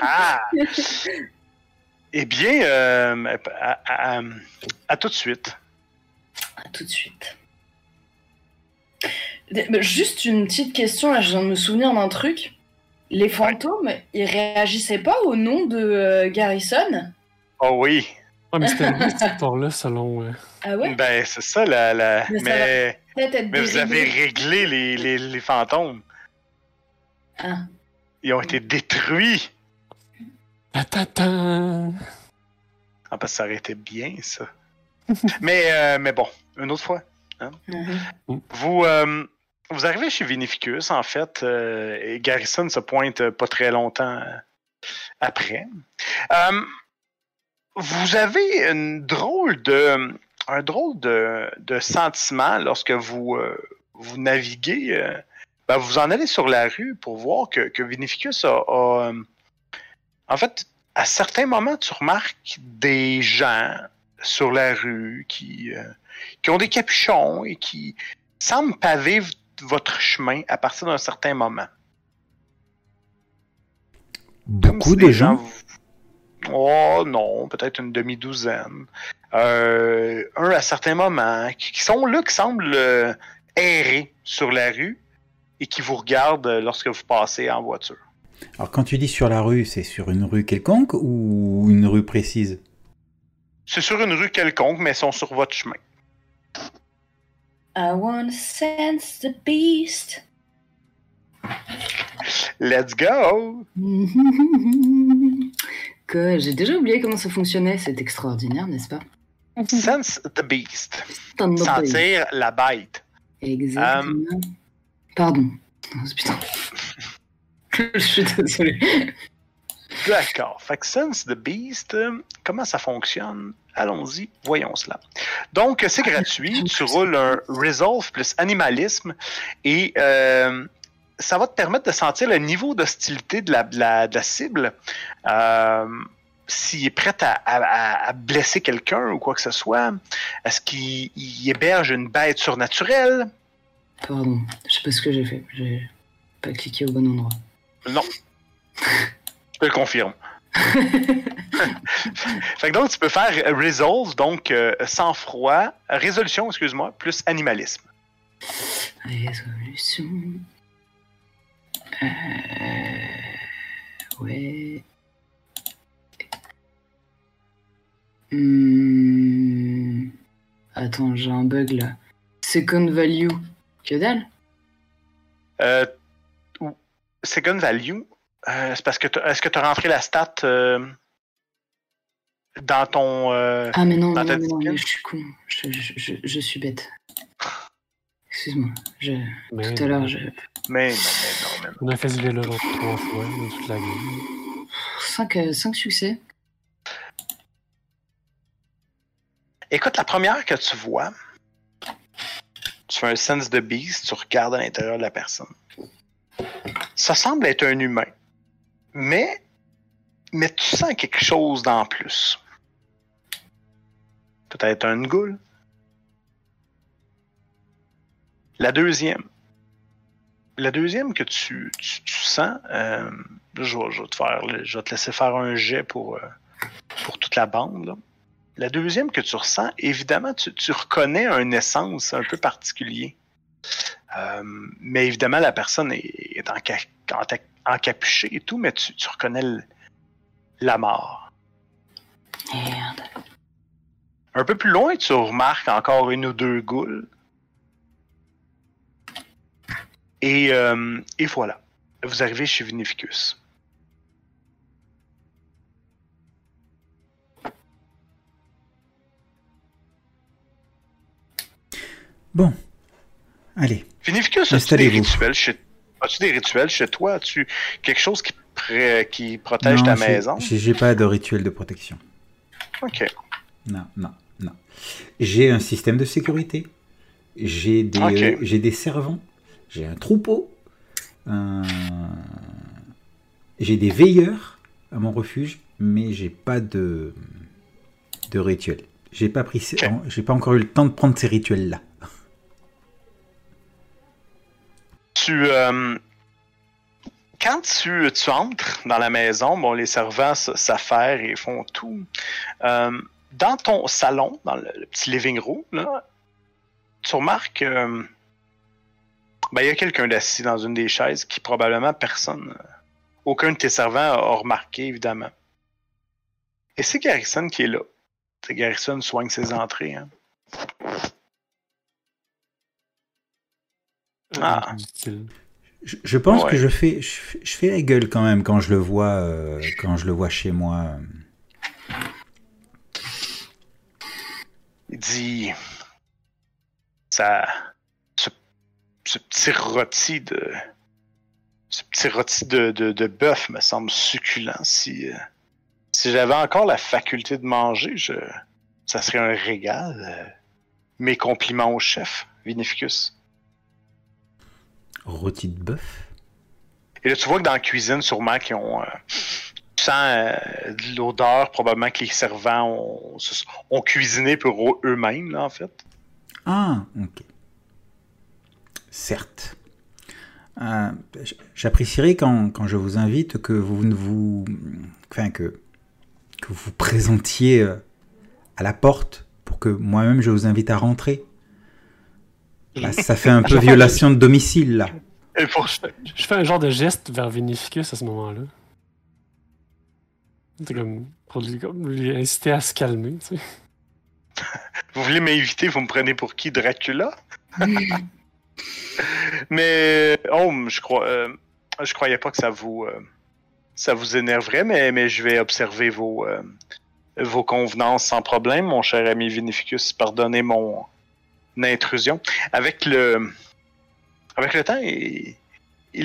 Ah! eh bien, euh, à, à- à tout de suite. À tout de suite. Juste une petite question, là, je viens de me souvenir d'un truc. Les fantômes, ils réagissaient pas au nom de euh, Garrison? Oh oui. Ah, mais c'était lui, cette histoire-là, selon. euh, Ah ouais? Ben, c'est ça, la, la- Mais ça mais, Peut-être être mais vous avez réglé les, les, les fantômes. Ah. Ils ont été détruits. Ta ta ta. Ah, parce que ça aurait été bien, ça. mais, euh, mais bon, une autre fois. Mhm. Vous, euh, vous arrivez chez Vinificus, en fait, euh, et Garrison se pointe euh, pas très longtemps euh, après. Vous avez une drôle de, un drôle de, sentiment lorsque vous, vous naviguez. ben, vous en allez sur la rue pour voir que, que Vinificus a, a, En fait, à certains moments, tu remarques des gens sur la rue qui, qui ont des capuchons et qui semblent paver v- votre chemin à partir d'un certain moment. Beaucoup si de gens? Oh non, peut-être une demi-douzaine. Euh, un à certains moments, qui, qui sont là, qui semblent euh, errer sur la rue et qui vous regardent euh, lorsque vous passez en voiture. Alors quand tu dis sur la rue, c'est sur une rue quelconque ou une rue précise? C'est sur une rue quelconque, mais ils sont sur votre chemin. I wanna sense the beast. Let's go! Que j'ai déjà oublié comment ça fonctionnait, c'est extraordinaire, n'est-ce pas? Sense the beast. Stand up, baby. Sentir la bête. Exactement. Pardon. Oh, putain. Je suis désolé. D'accord. Fait que Sense the Beast, euh, comment ça fonctionne? Allons-y, voyons cela. Donc, c'est gratuit. Tu roules un Resolve plus Animalisme et euh, ça va te permettre de sentir le niveau d'hostilité de la, de la- de la cible. Euh, S'il est prêt à, à- à blesser quelqu'un ou quoi que ce soit, est-ce qu'il il héberge une bête surnaturelle? Pardon, je sais pas ce que j'ai fait. J'ai pas cliqué au bon endroit. Non. Je te le confirme. fait que donc, tu peux faire Resolve, donc euh, sang-froid, résolution, excuse-moi, plus animalisme. Résolution. Euh... Ouais. Hmm. Attends, j'ai un bug là. Second value. Que dalle? Euh, second value, euh, c'est parce que t'as- est-ce que tu as rentré la stat euh, dans ton. euh, Ah mais non, Dans non, ta non, non, je suis con. Je, je, je, je suis bête. Excuse-moi. Je... Mais, Tout à l'heure, je... Mais non, mais non, mais non. On a fait ce vélo trois fois dans toute la game. 5, succès. Écoute, la première que tu vois, tu fais un sense de beast, tu regardes à l'intérieur de la personne. Ça semble être un humain, mais, mais tu sens quelque chose d'en plus. Peut-être un goule. La deuxième. La deuxième que tu, tu, sens, euh, je, vais, te faire, je vais te laisser faire un jet pour, euh, pour toute la bande. La deuxième que tu ressens, évidemment, tu, tu reconnais un essence un peu particulier. Euh, mais évidemment, la personne est, en, en encapuché et tout, mais tu, tu reconnais le- la mort. Merde. Un peu plus loin, tu remarques encore une ou deux goules. Et, euh, et voilà. Vous arrivez chez Vinificus. Bon. Allez. Vinificus, as-tu des Installez-vous. rituels chez As-tu des rituels chez toi? As-tu quelque chose qui, protège Non, ta maison? J'ai j'ai pas de rituel de protection. Ok. Non, non, non. J'ai un système de sécurité. J'ai des, euh, j'ai des servants. J'ai un troupeau. un- J'ai des veilleurs à mon refuge, mais j'ai pas de, de rituel. J'ai pas pris, j'ai pas encore eu le temps de prendre ces rituels-là. Tu, euh, quand tu, tu entres dans la maison, bon, les servants s'affairent et font tout. Euh, dans ton salon, dans le, le petit living room, là, tu remarques euh, ben, y a quelqu'un d'assis dans une des chaises qui probablement personne, aucun de tes servants a remarqué, évidemment. Et c'est Garrison qui est là. C'est Garrison soigne ses entrées. hein. Ah. Dit-il. Je, je pense Ouais. que je fais, je, fais- je fais la gueule quand même quand je le vois, euh, quand je le vois chez moi. Il dit ça ce, ce petit rôti de ce petit rôti de, de, de bœuf me semble succulent. Si, euh, si j'avais encore la faculté de manger, je, ça serait un régal. Euh, Mes compliments au chef, Vinificus. Rôti de bœuf? Et là, tu vois que dans la cuisine, sûrement, qu'ils ont. euh, tu sens euh, de l'odeur, probablement que les servants ont, cuisiné pour eux-mêmes, là, en fait. Ah, ok. Certes. Euh, J'apprécierais quand, quand je vous invite que vous ne vous. Enfin, que, que vous vous présentiez euh, à la porte pour que moi-même je vous invite à rentrer. Ça fait un peu violation de domicile, là. Et pour Je fais- un genre de geste vers Vinificus à ce moment-là. C'est comme pour lui, comme lui inciter à se calmer, tu sais. Vous voulez m'inviter, vous me prenez pour qui Dracula? Mais oh, je crois, euh, je croyais pas que ça vous, euh, ça vous énerverait, mais, mais je vais observer vos, euh, vos convenances sans problème, mon cher ami Vinificus. Pardonnez mon intrusion. Avec le, avec le temps, il,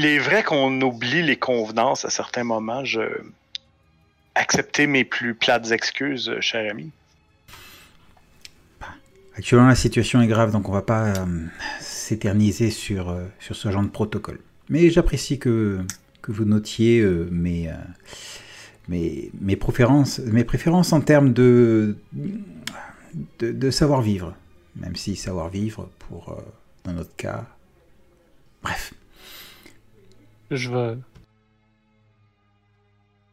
est vrai qu'on oublie les convenances à certains moments. Je acceptez mes plus plates excuses, euh, cher ami. Actuellement, la situation est grave, donc on va pas euh, s'éterniser sur, euh, sur ce genre de protocole. Mais j'apprécie que, que vous notiez mes, mes, mes, préférences, mes préférences en termes de, de, de savoir-vivre. Même si savoir-vivre, pour, euh, dans notre cas... Bref. Je vais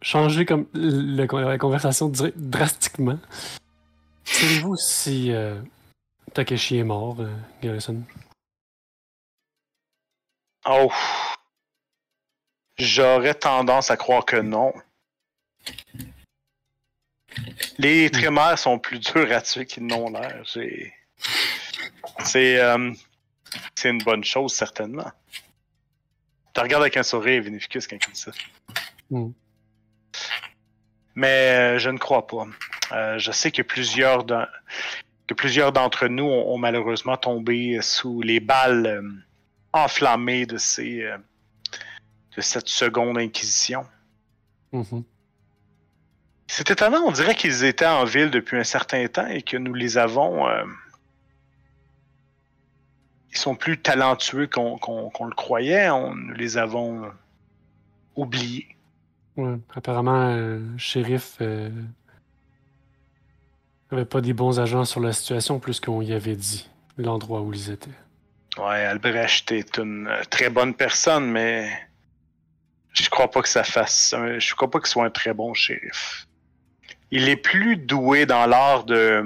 changer comme le- la conversation dra- drastiquement. Savez-vous si euh, Takeshi est mort, euh, Garrison? Oh. J'aurais tendance à croire que non. Les trémères sont plus durs à tuer qu'ils n'ont l'air. J'ai- C'est euh, c'est une bonne chose, certainement. Tu regardes avec un sourire Vinificus quand il dit ça. Hmm. Mais euh, je ne crois pas. Euh, je sais que plusieurs que plusieurs d'entre nous ont, ont malheureusement tombé sous les balles enflammées de ces de cette seconde inquisition. Mhm. C'est étonnant, on dirait qu'ils étaient en ville depuis un certain temps et que nous les avons. Ils sont plus talentueux qu'on le croyait. On, nous les avons oubliés. Ouais, apparemment, euh, le shérif euh, avait pas des bons agents sur la situation plus qu'on y avait dit l'endroit où ils étaient. Ouais, Albrecht est une euh, très bonne personne, mais je crois pas que ça fasse. un- je crois pas qu'il soit un très bon shérif. Il est plus doué dans l'art de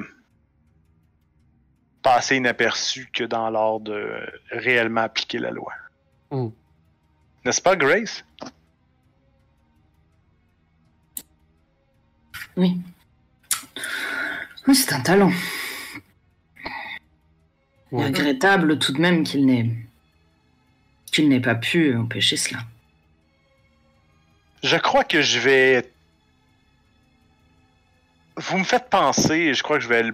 passer inaperçu que dans l'art de réellement appliquer la loi. Hmm. N'est-ce pas, Grace? Oui. Oui, c'est un talent. Regrettable tout de même qu'il n'ait qu'il n'ait pas pu empêcher cela. Je crois que je vais. Vous me faites penser, je crois que je vais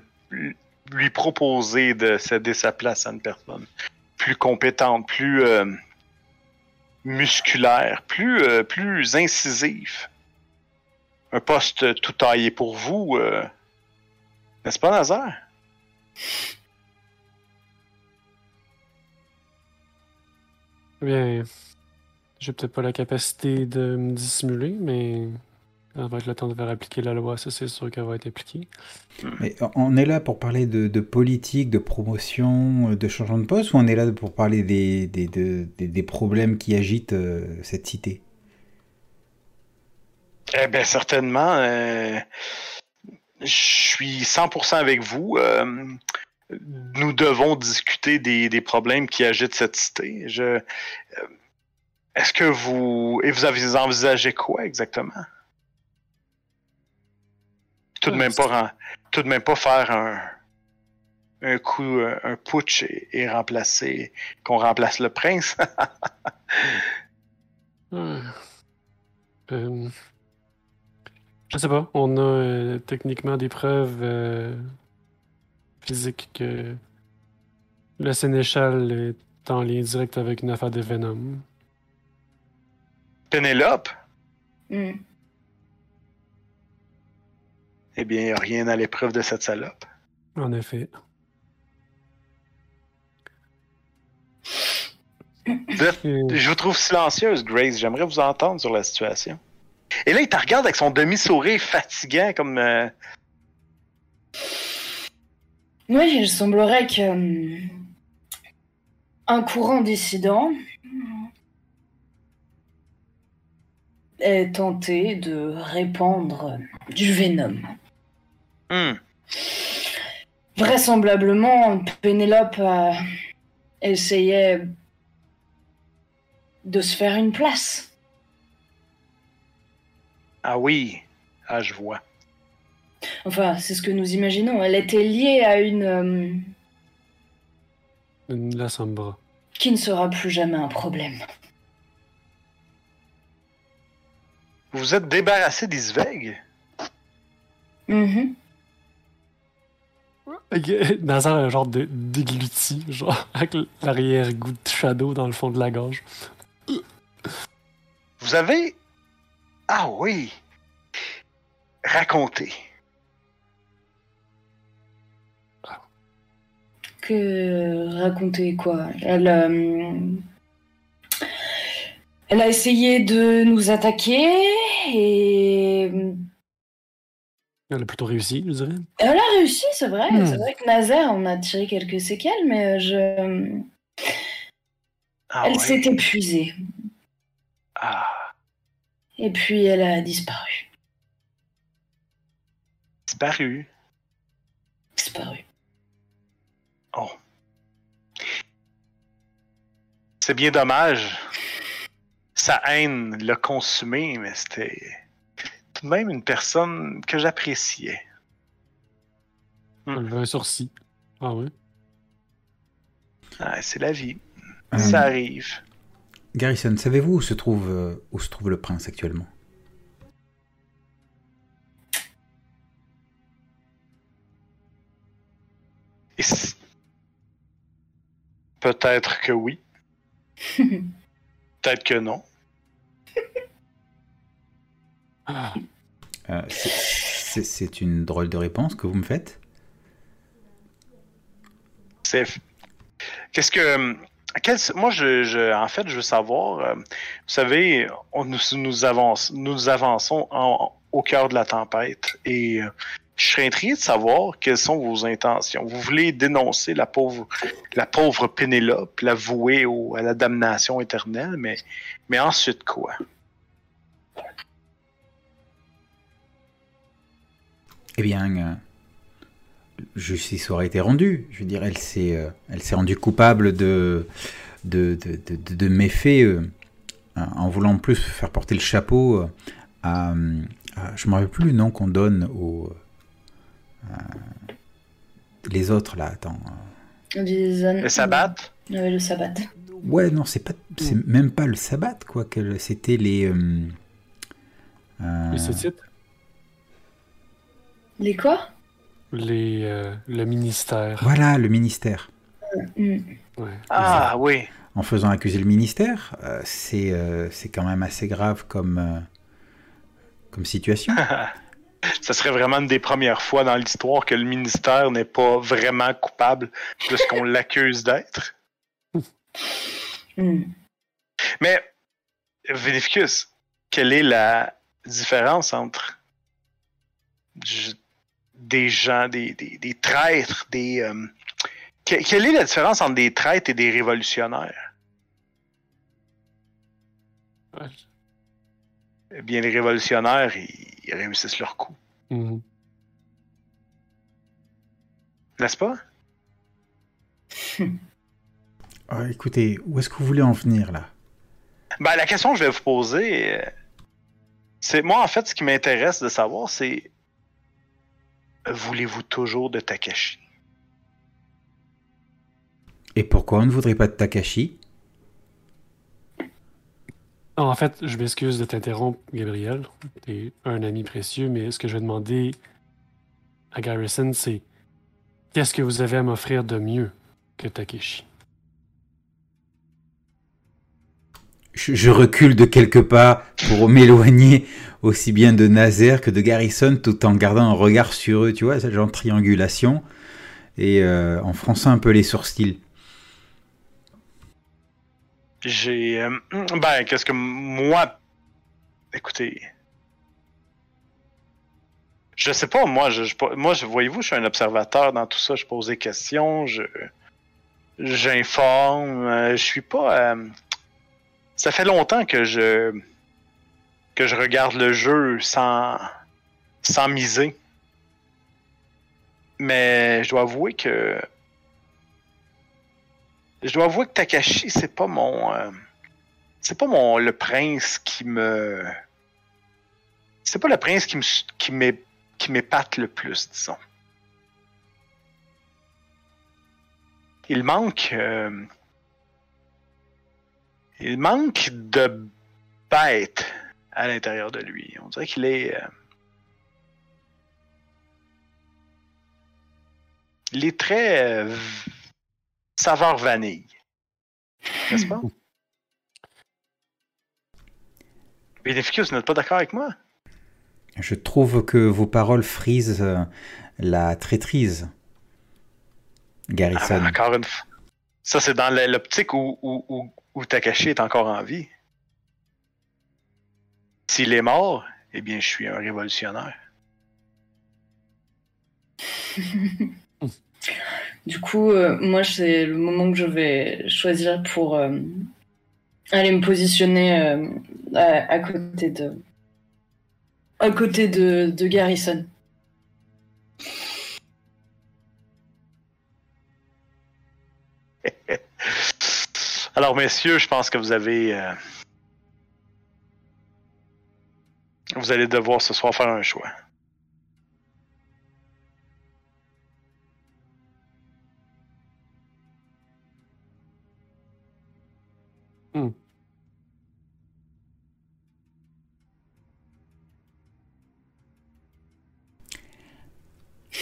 lui proposer de céder sa place à une personne plus compétente, plus euh, musculaire, plus, euh, plus incisive. Un poste tout taillé pour vous, euh, n'est-ce pas, Nazar? Eh Bien, j'ai peut-être pas la capacité de me dissimuler, mais ça va être le temps de faire appliquer la loi, ça c'est sûr qu'elle va être appliquée. Mais on est là pour parler de, de politique, de promotion, de changement de poste, ou on est là pour parler des, des, de- des, des problèmes qui agitent euh, cette cité? Eh bien, certainement. euh, je suis 100% avec vous. euh, nous devons discuter des, des problèmes qui agitent cette cité. Je, euh, est-ce que vous et vous avez envisagé quoi exactement? Tout de même pas, tout de même pas faire un un coup, euh, un putsch et, et remplacer, qu'on remplace le prince. Ah. Euh, Je sais pas, on a euh, techniquement des preuves euh, physiques que le sénéchal est en lien direct avec une affaire de Venom. Pénélope, Hmm. Eh bien, il n'y a rien à l'épreuve de cette salope. En effet. Et- Je vous trouve silencieuse, Grace. J'aimerais vous entendre sur la situation. Et là, il te regarde avec son demi-sourire fatigant, comme. euh, Oui, il semblerait que hum, un courant dissident ait tenté de répandre du venom. Hmm, Vraisemblablement, Pénélope euh, essayait de se faire une place. Ah oui. Ah, je vois. Enfin, c'est ce que nous imaginons. Elle était liée à une euh, Une la Sombra. qui ne sera plus jamais un problème. Vous vous êtes débarrassé d'Isveg? Mhm. Ok, Nazar a un genre de dégluti, genre avec l'arrière-goût de Shadow dans le fond de la gorge. Vous avez. Ah oui. Racontez. Que raconter quoi? Elle, euh, elle a essayé de nous attaquer et Elle a plutôt réussi, je dirais. elle a réussi, c'est vrai. Hmm. C'est vrai que Nazaire en a tiré quelques séquelles, mais je, Ah elle ouais. s'est épuisée Ah. et puis elle a disparu. Disparu. Disparu. Oh. C'est bien dommage. Sa haine l'a consumé, mais c'était même une personne que j'appréciais. Hmm. Un sourcil. Ah ouais. Ah, c'est la vie. Euh, Ça arrive. Garrison, savez-vous où se trouve euh, où se trouve le prince actuellement? Peut-être que oui. Peut-être que non. Euh, c'est- une drôle de réponse que vous me faites. C'est. Qu'est-ce que. quel- Moi, je, en fait, je veux savoir. euh, vous savez, nous, avançons au cœur de la tempête et euh, je serais intrigué de savoir quelles sont vos intentions. Vous voulez dénoncer la pauvre, la pauvre Pénélope, la vouer au- à la damnation éternelle, mais ensuite quoi? Eh bien, euh, justice aurait été rendue. Je veux dire, elle s'est, euh, elle s'est rendue coupable de, de, de, de- méfaits euh, en voulant plus faire porter le chapeau à, je ne me rappelle plus le nom qu'on donne aux. les autres là, attends. Le sabbat? Ouais, le sabbat. Ouais, non, c'est pas, c'est même pas le sabbat, quoi. que C'était les. euh, euh, Les Sétites, Les quoi? Les, euh, le ministère. voilà, le ministère. Hmm. Ouais. Ah oui. En faisant accuser le ministère, euh, c'est euh, c'est quand même assez grave comme, euh, comme situation. Ce serait vraiment une des premières fois dans l'histoire que le ministère n'est pas vraiment coupable de ce qu'on l'accuse d'être. Hmm. Mais, Vinificus, quelle est la différence entre du- des gens, des, des, des traîtres, des. euh, que- quelle est la différence entre des traîtres et des révolutionnaires? Ouais. Eh bien, les révolutionnaires, ils, ils réussissent leur coup. Mhm. N'est-ce pas? Ah, écoutez, où est-ce que vous voulez en venir là? Ben, la question que je vais vous poser, euh, c'est moi, en fait, ce qui m'intéresse de savoir, c'est voulez-vous toujours de Takashi? Et pourquoi on ne voudrait pas de Takashi? Non, en fait, je m'excuse de t'interrompre, Gabriel. T'es un ami précieux, mais ce que je vais demander à Garrison, c'est qu'est-ce que vous avez à m'offrir de mieux que Takeshi? Je, recule de quelques pas pour m'éloigner aussi bien de Nazaire que de Garrison tout en gardant un regard sur eux, tu vois, cette genre triangulation et euh, en fronçant un peu les sourcils. J'ai. euh, ben, qu'est-ce que moi. Écoutez. Je sais pas, moi, je, je- moi, voyez-vous, je suis un observateur dans tout ça. Je pose des questions, je. J'informe. euh, je suis pas. Ça fait longtemps que je. que je regarde le jeu sans. sans miser. Mais je dois avouer que. Je dois avouer que Takashi, c'est pas mon. euh, c'est pas mon. le prince qui me. C'est pas le prince qui me qui qui m'épate le plus, disons. Il manque. euh, il manque de bête à l'intérieur de lui. On dirait qu'il est. euh, il est très. euh, saveur vanille. N'est-ce pas? Bénéficus, vous n'êtes pas d'accord avec moi? Je trouve que vos paroles frisent euh, la traîtrise. Ah, Garrison. ben, encore une fois. Ça, c'est dans l'optique où, où, où, où Takashi est encore en vie. S'il est mort, eh bien, je suis un révolutionnaire. Du coup, euh, moi, c'est le moment que je vais choisir pour euh, aller me positionner euh, à, côté de Garrison. Alors, messieurs, je pense que vous avez. euh, Vous allez devoir ce soir faire un choix. Hmm.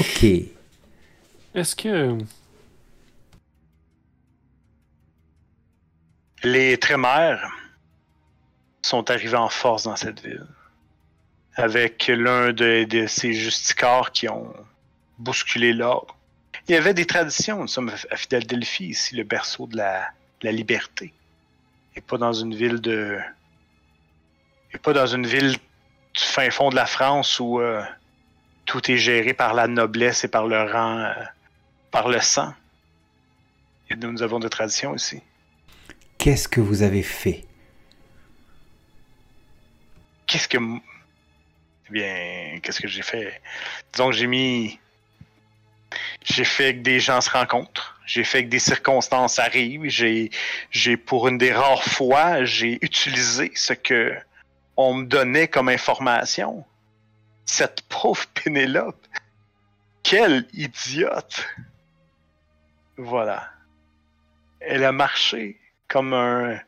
Ok. Est-ce que. Les Trémères sont arrivés en force dans cette ville. Avec l'un de, ces justicars qui ont bousculé l'ordre. Il y avait des traditions. Nous sommes à Philadelphie, ici, le berceau de la, de la liberté. Et pas dans une ville de. Et pas dans une ville du fin fond de la France où euh, tout est géré par la noblesse et par le rang, euh, par le sang. Et nous, nous avons des traditions ici. Qu'est-ce que vous avez fait? Qu'est-ce que. Eh bien, qu'est-ce que j'ai fait? Disons que j'ai mis. J'ai fait que des gens se rencontrent. J'ai fait que des circonstances arrivent. J'ai, j'ai pour une des rares fois, j'ai utilisé ce que on me donnait comme information Cette pauvre Pénélope. Quelle idiote. Voilà. Elle a marché comme un,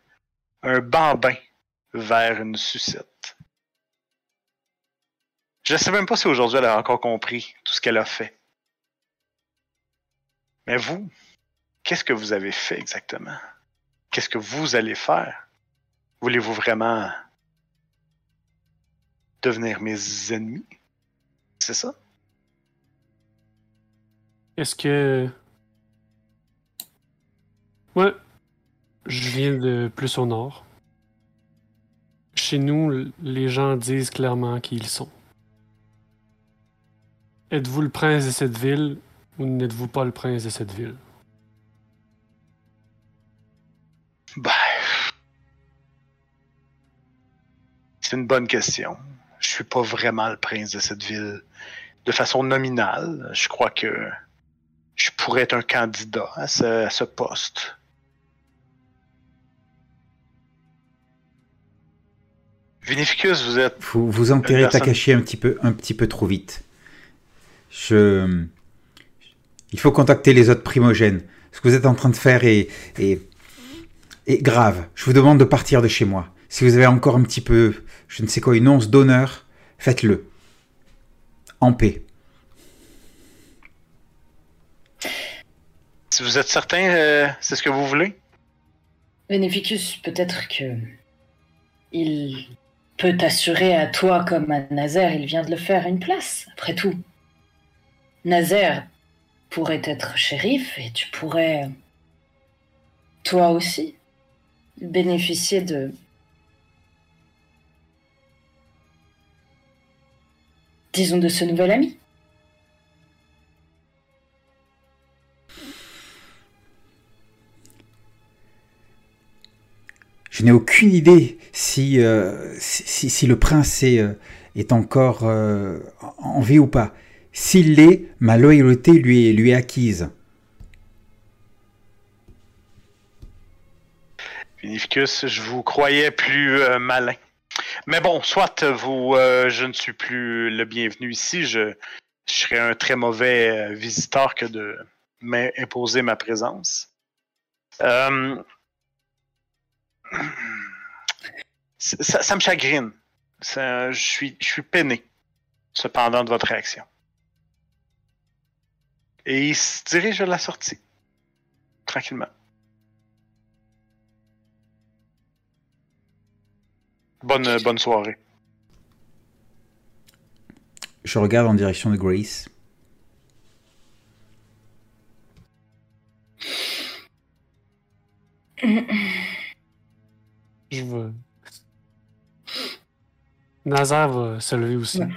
un bambin vers une sucette. Je ne sais même pas si aujourd'hui elle a encore compris tout ce qu'elle a fait. Mais vous, qu'est-ce que vous avez fait exactement? Qu'est-ce que vous allez faire? Voulez-vous vraiment devenir mes ennemis? C'est ça? Est-ce que. Ouais. Je viens de plus au nord. Chez nous, les gens disent clairement qui ils sont. Êtes-vous le prince de cette ville ou n'êtes-vous pas le prince de cette ville? Ben. C'est une bonne question. Je suis pas vraiment le prince de cette ville. De façon nominale, je crois que je pourrais être un candidat à ce, à ce poste. Vinificus, vous êtes. Vous, vous enterrez Personne- Takashi un petit peu, un petit peu trop vite. Je, il faut contacter les autres primogènes. Ce que vous êtes en train de faire est, est, est grave. Je vous demande de partir de chez moi. Si vous avez encore un petit peu, je ne sais quoi, une once d'honneur, faites-le. En paix. Si vous êtes certain, euh, c'est ce que vous voulez? Beneficus, peut-être que il peut t'assurer à toi comme à Nazaire, il vient de le faire, une place, après tout. Nazaire pourrait être shérif et tu pourrais, toi aussi, bénéficier de... Disons de ce nouvel ami. Je n'ai aucune idée si, euh, si, le prince est, euh, encore euh, en vie ou pas. S'il l'est, ma loyauté lui est, acquise. Vinificus, je vous croyais plus malin. Mais bon, soit vous, je ne suis plus le bienvenu ici. Je, je serais un très mauvais visiteur que de m'imposer ma présence. Ça, me chagrine. Ça- je, suis, je suis peiné, cependant, de votre réaction. Et il se dirige vers la sortie. Tranquillement. Bonne, euh, bonne soirée. Je regarde en direction de Grace. Je vais. Nazar va se lever aussi. Ouais.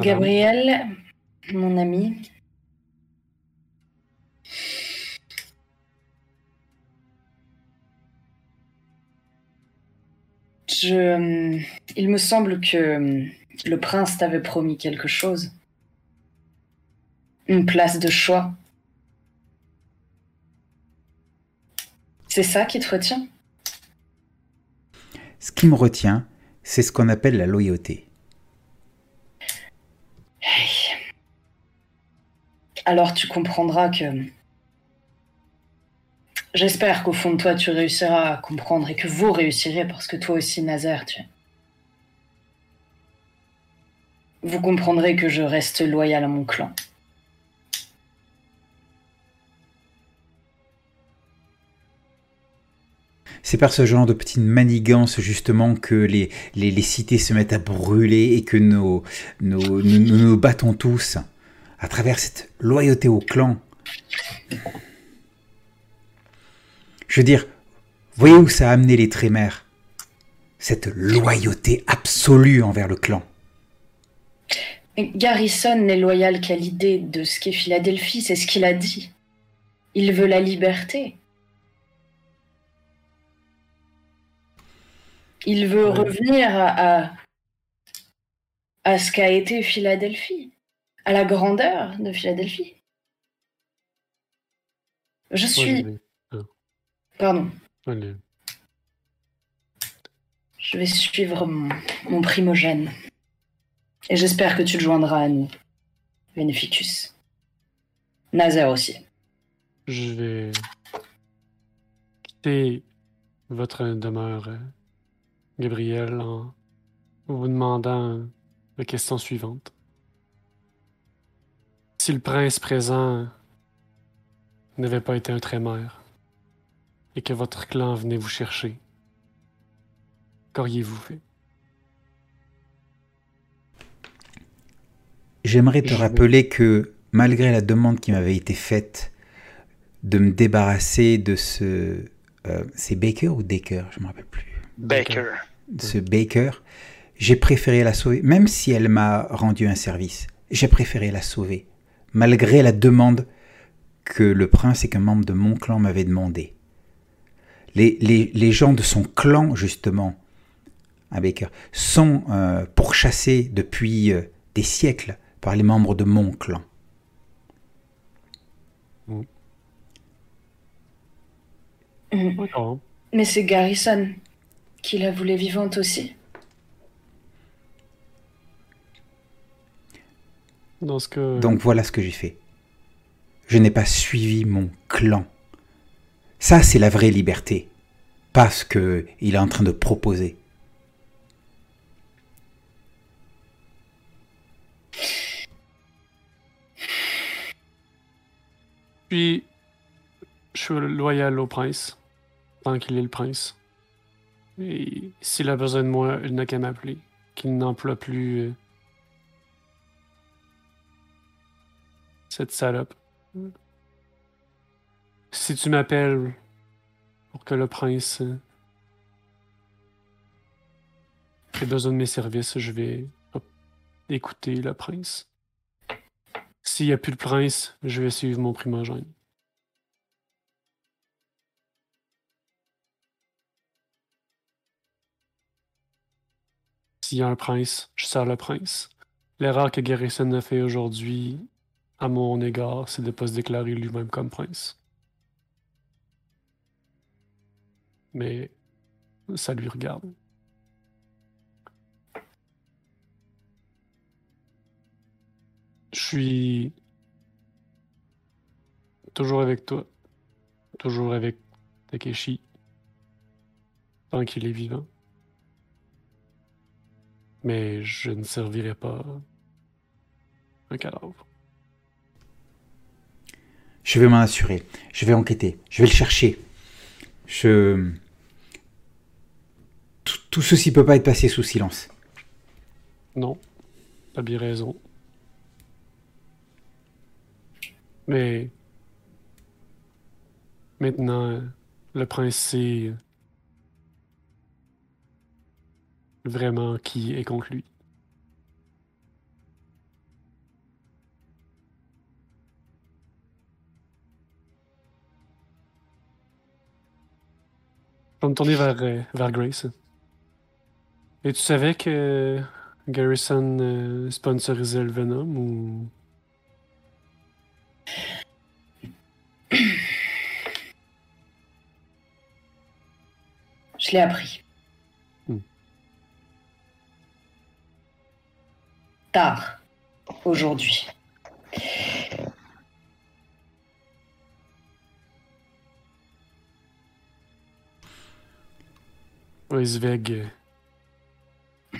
Gabriel, mon ami. Je, euh, il me semble que euh, le prince t'avait promis quelque chose. Une place de choix. C'est ça qui te retient? Ce qui me retient, c'est ce qu'on appelle la loyauté. Hey. Alors tu comprendras que... J'espère qu'au fond de toi tu réussiras à comprendre et que vous réussirez parce que toi aussi Nazaire tu... Vous comprendrez que je reste loyal à mon clan. C'est par ce genre de petites manigances justement que les, les, cités se mettent à brûler et que nous, nous nous battons tous à travers cette loyauté au clan. Je veux dire, voyez où ça a amené les trémères Cette loyauté absolue envers le clan. Garrison n'est loyal qu'à l'idée de ce qu'est Philadelphie, c'est ce qu'il a dit. Il veut la liberté. Il veut Ouais. revenir à, à, à ce qu'a été Philadelphie, à la grandeur de Philadelphie. Je suis... je vais- Pardon. Allez. Je vais suivre mon, mon primogène. Et j'espère que tu te joindras à nous. Beneficus. Nazaire aussi. Je vais quitter votre demeure, euh, Gabriel, en vous demandant la question suivante. Si le prince présent n'avait pas été un trémère et que votre clan venait vous chercher, qu'auriez-vous fait? J'aimerais te rappeler que malgré la demande qui m'avait été faite de me débarrasser de ce... euh, c'est Baker ou Decker Je ne me rappelle plus. Baker. Ce Baker, j'ai préféré la sauver, même si elle m'a rendu un service. J'ai préféré la sauver, malgré la demande que le prince et qu'un membre de mon clan m'avait demandé. Les, les, les gens de son clan, justement, à Baker, sont euh, pourchassés depuis euh, des siècles par les membres de mon clan. D'accord. Mais c'est Garrison qui la voulait vivante aussi. Dans ce cas, Donc voilà ce que j'ai fait. Je n'ai pas suivi mon clan. Ça, c'est la vraie liberté. Pas ce qu'il est en train de proposer. Puis, je suis loyal au prince, tant qu'il est le prince. Et s'il a besoin de moi, il n'a qu'à m'appeler. Qu'il n'emploie plus euh, cette salope. Si tu m'appelles pour que le prince euh, ait besoin de mes services, je vais écouter le prince. S'il n'y a plus de prince, je vais suivre mon primogène. S'il y a un prince, je sers le prince. L'erreur que Garrison a fait aujourd'hui à mon égard, c'est de ne pas se déclarer lui-même comme prince. Mais ça lui regarde. Je suis toujours avec toi, toujours avec Takeshi, tant qu'il est vivant. Mais je ne servirai pas un cadavre. Je vais m'en assurer. Je vais enquêter. Je vais le chercher. Je... Tout, tout ceci peut pas être passé sous silence. Non, t'as bien raison. Mais maintenant, le prince sait vraiment qui est contre lui. Je vais me tourner vers, euh, vers Grace. Et tu savais que Garrison euh, sponsorisait le Venom ou? Je l'ai appris. Tard. Aujourd'hui. Ouais, Sveg. euh,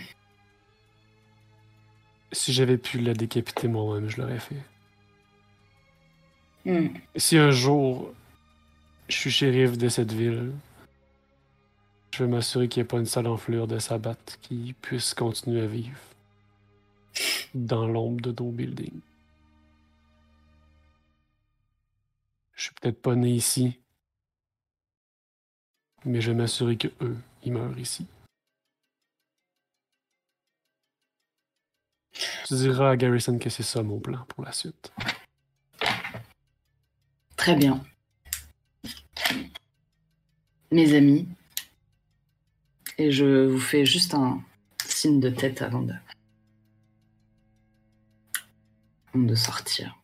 Si j'avais pu la décapiter moi-même, je l'aurais fait. Hmm. Si un jour je suis shérif de cette ville, je vais m'assurer qu'il n'y ait pas une seule enflure de sabbat qui puisse continuer à vivre dans l'ombre de nos buildings. Je suis peut-être pas né ici, mais je vais m'assurer que eux, ils meurent ici. Tu diras à Garrison que c'est ça mon plan pour la suite. Très bien. Mes amis. Et je vous fais juste un signe de tête avant de, de sortir.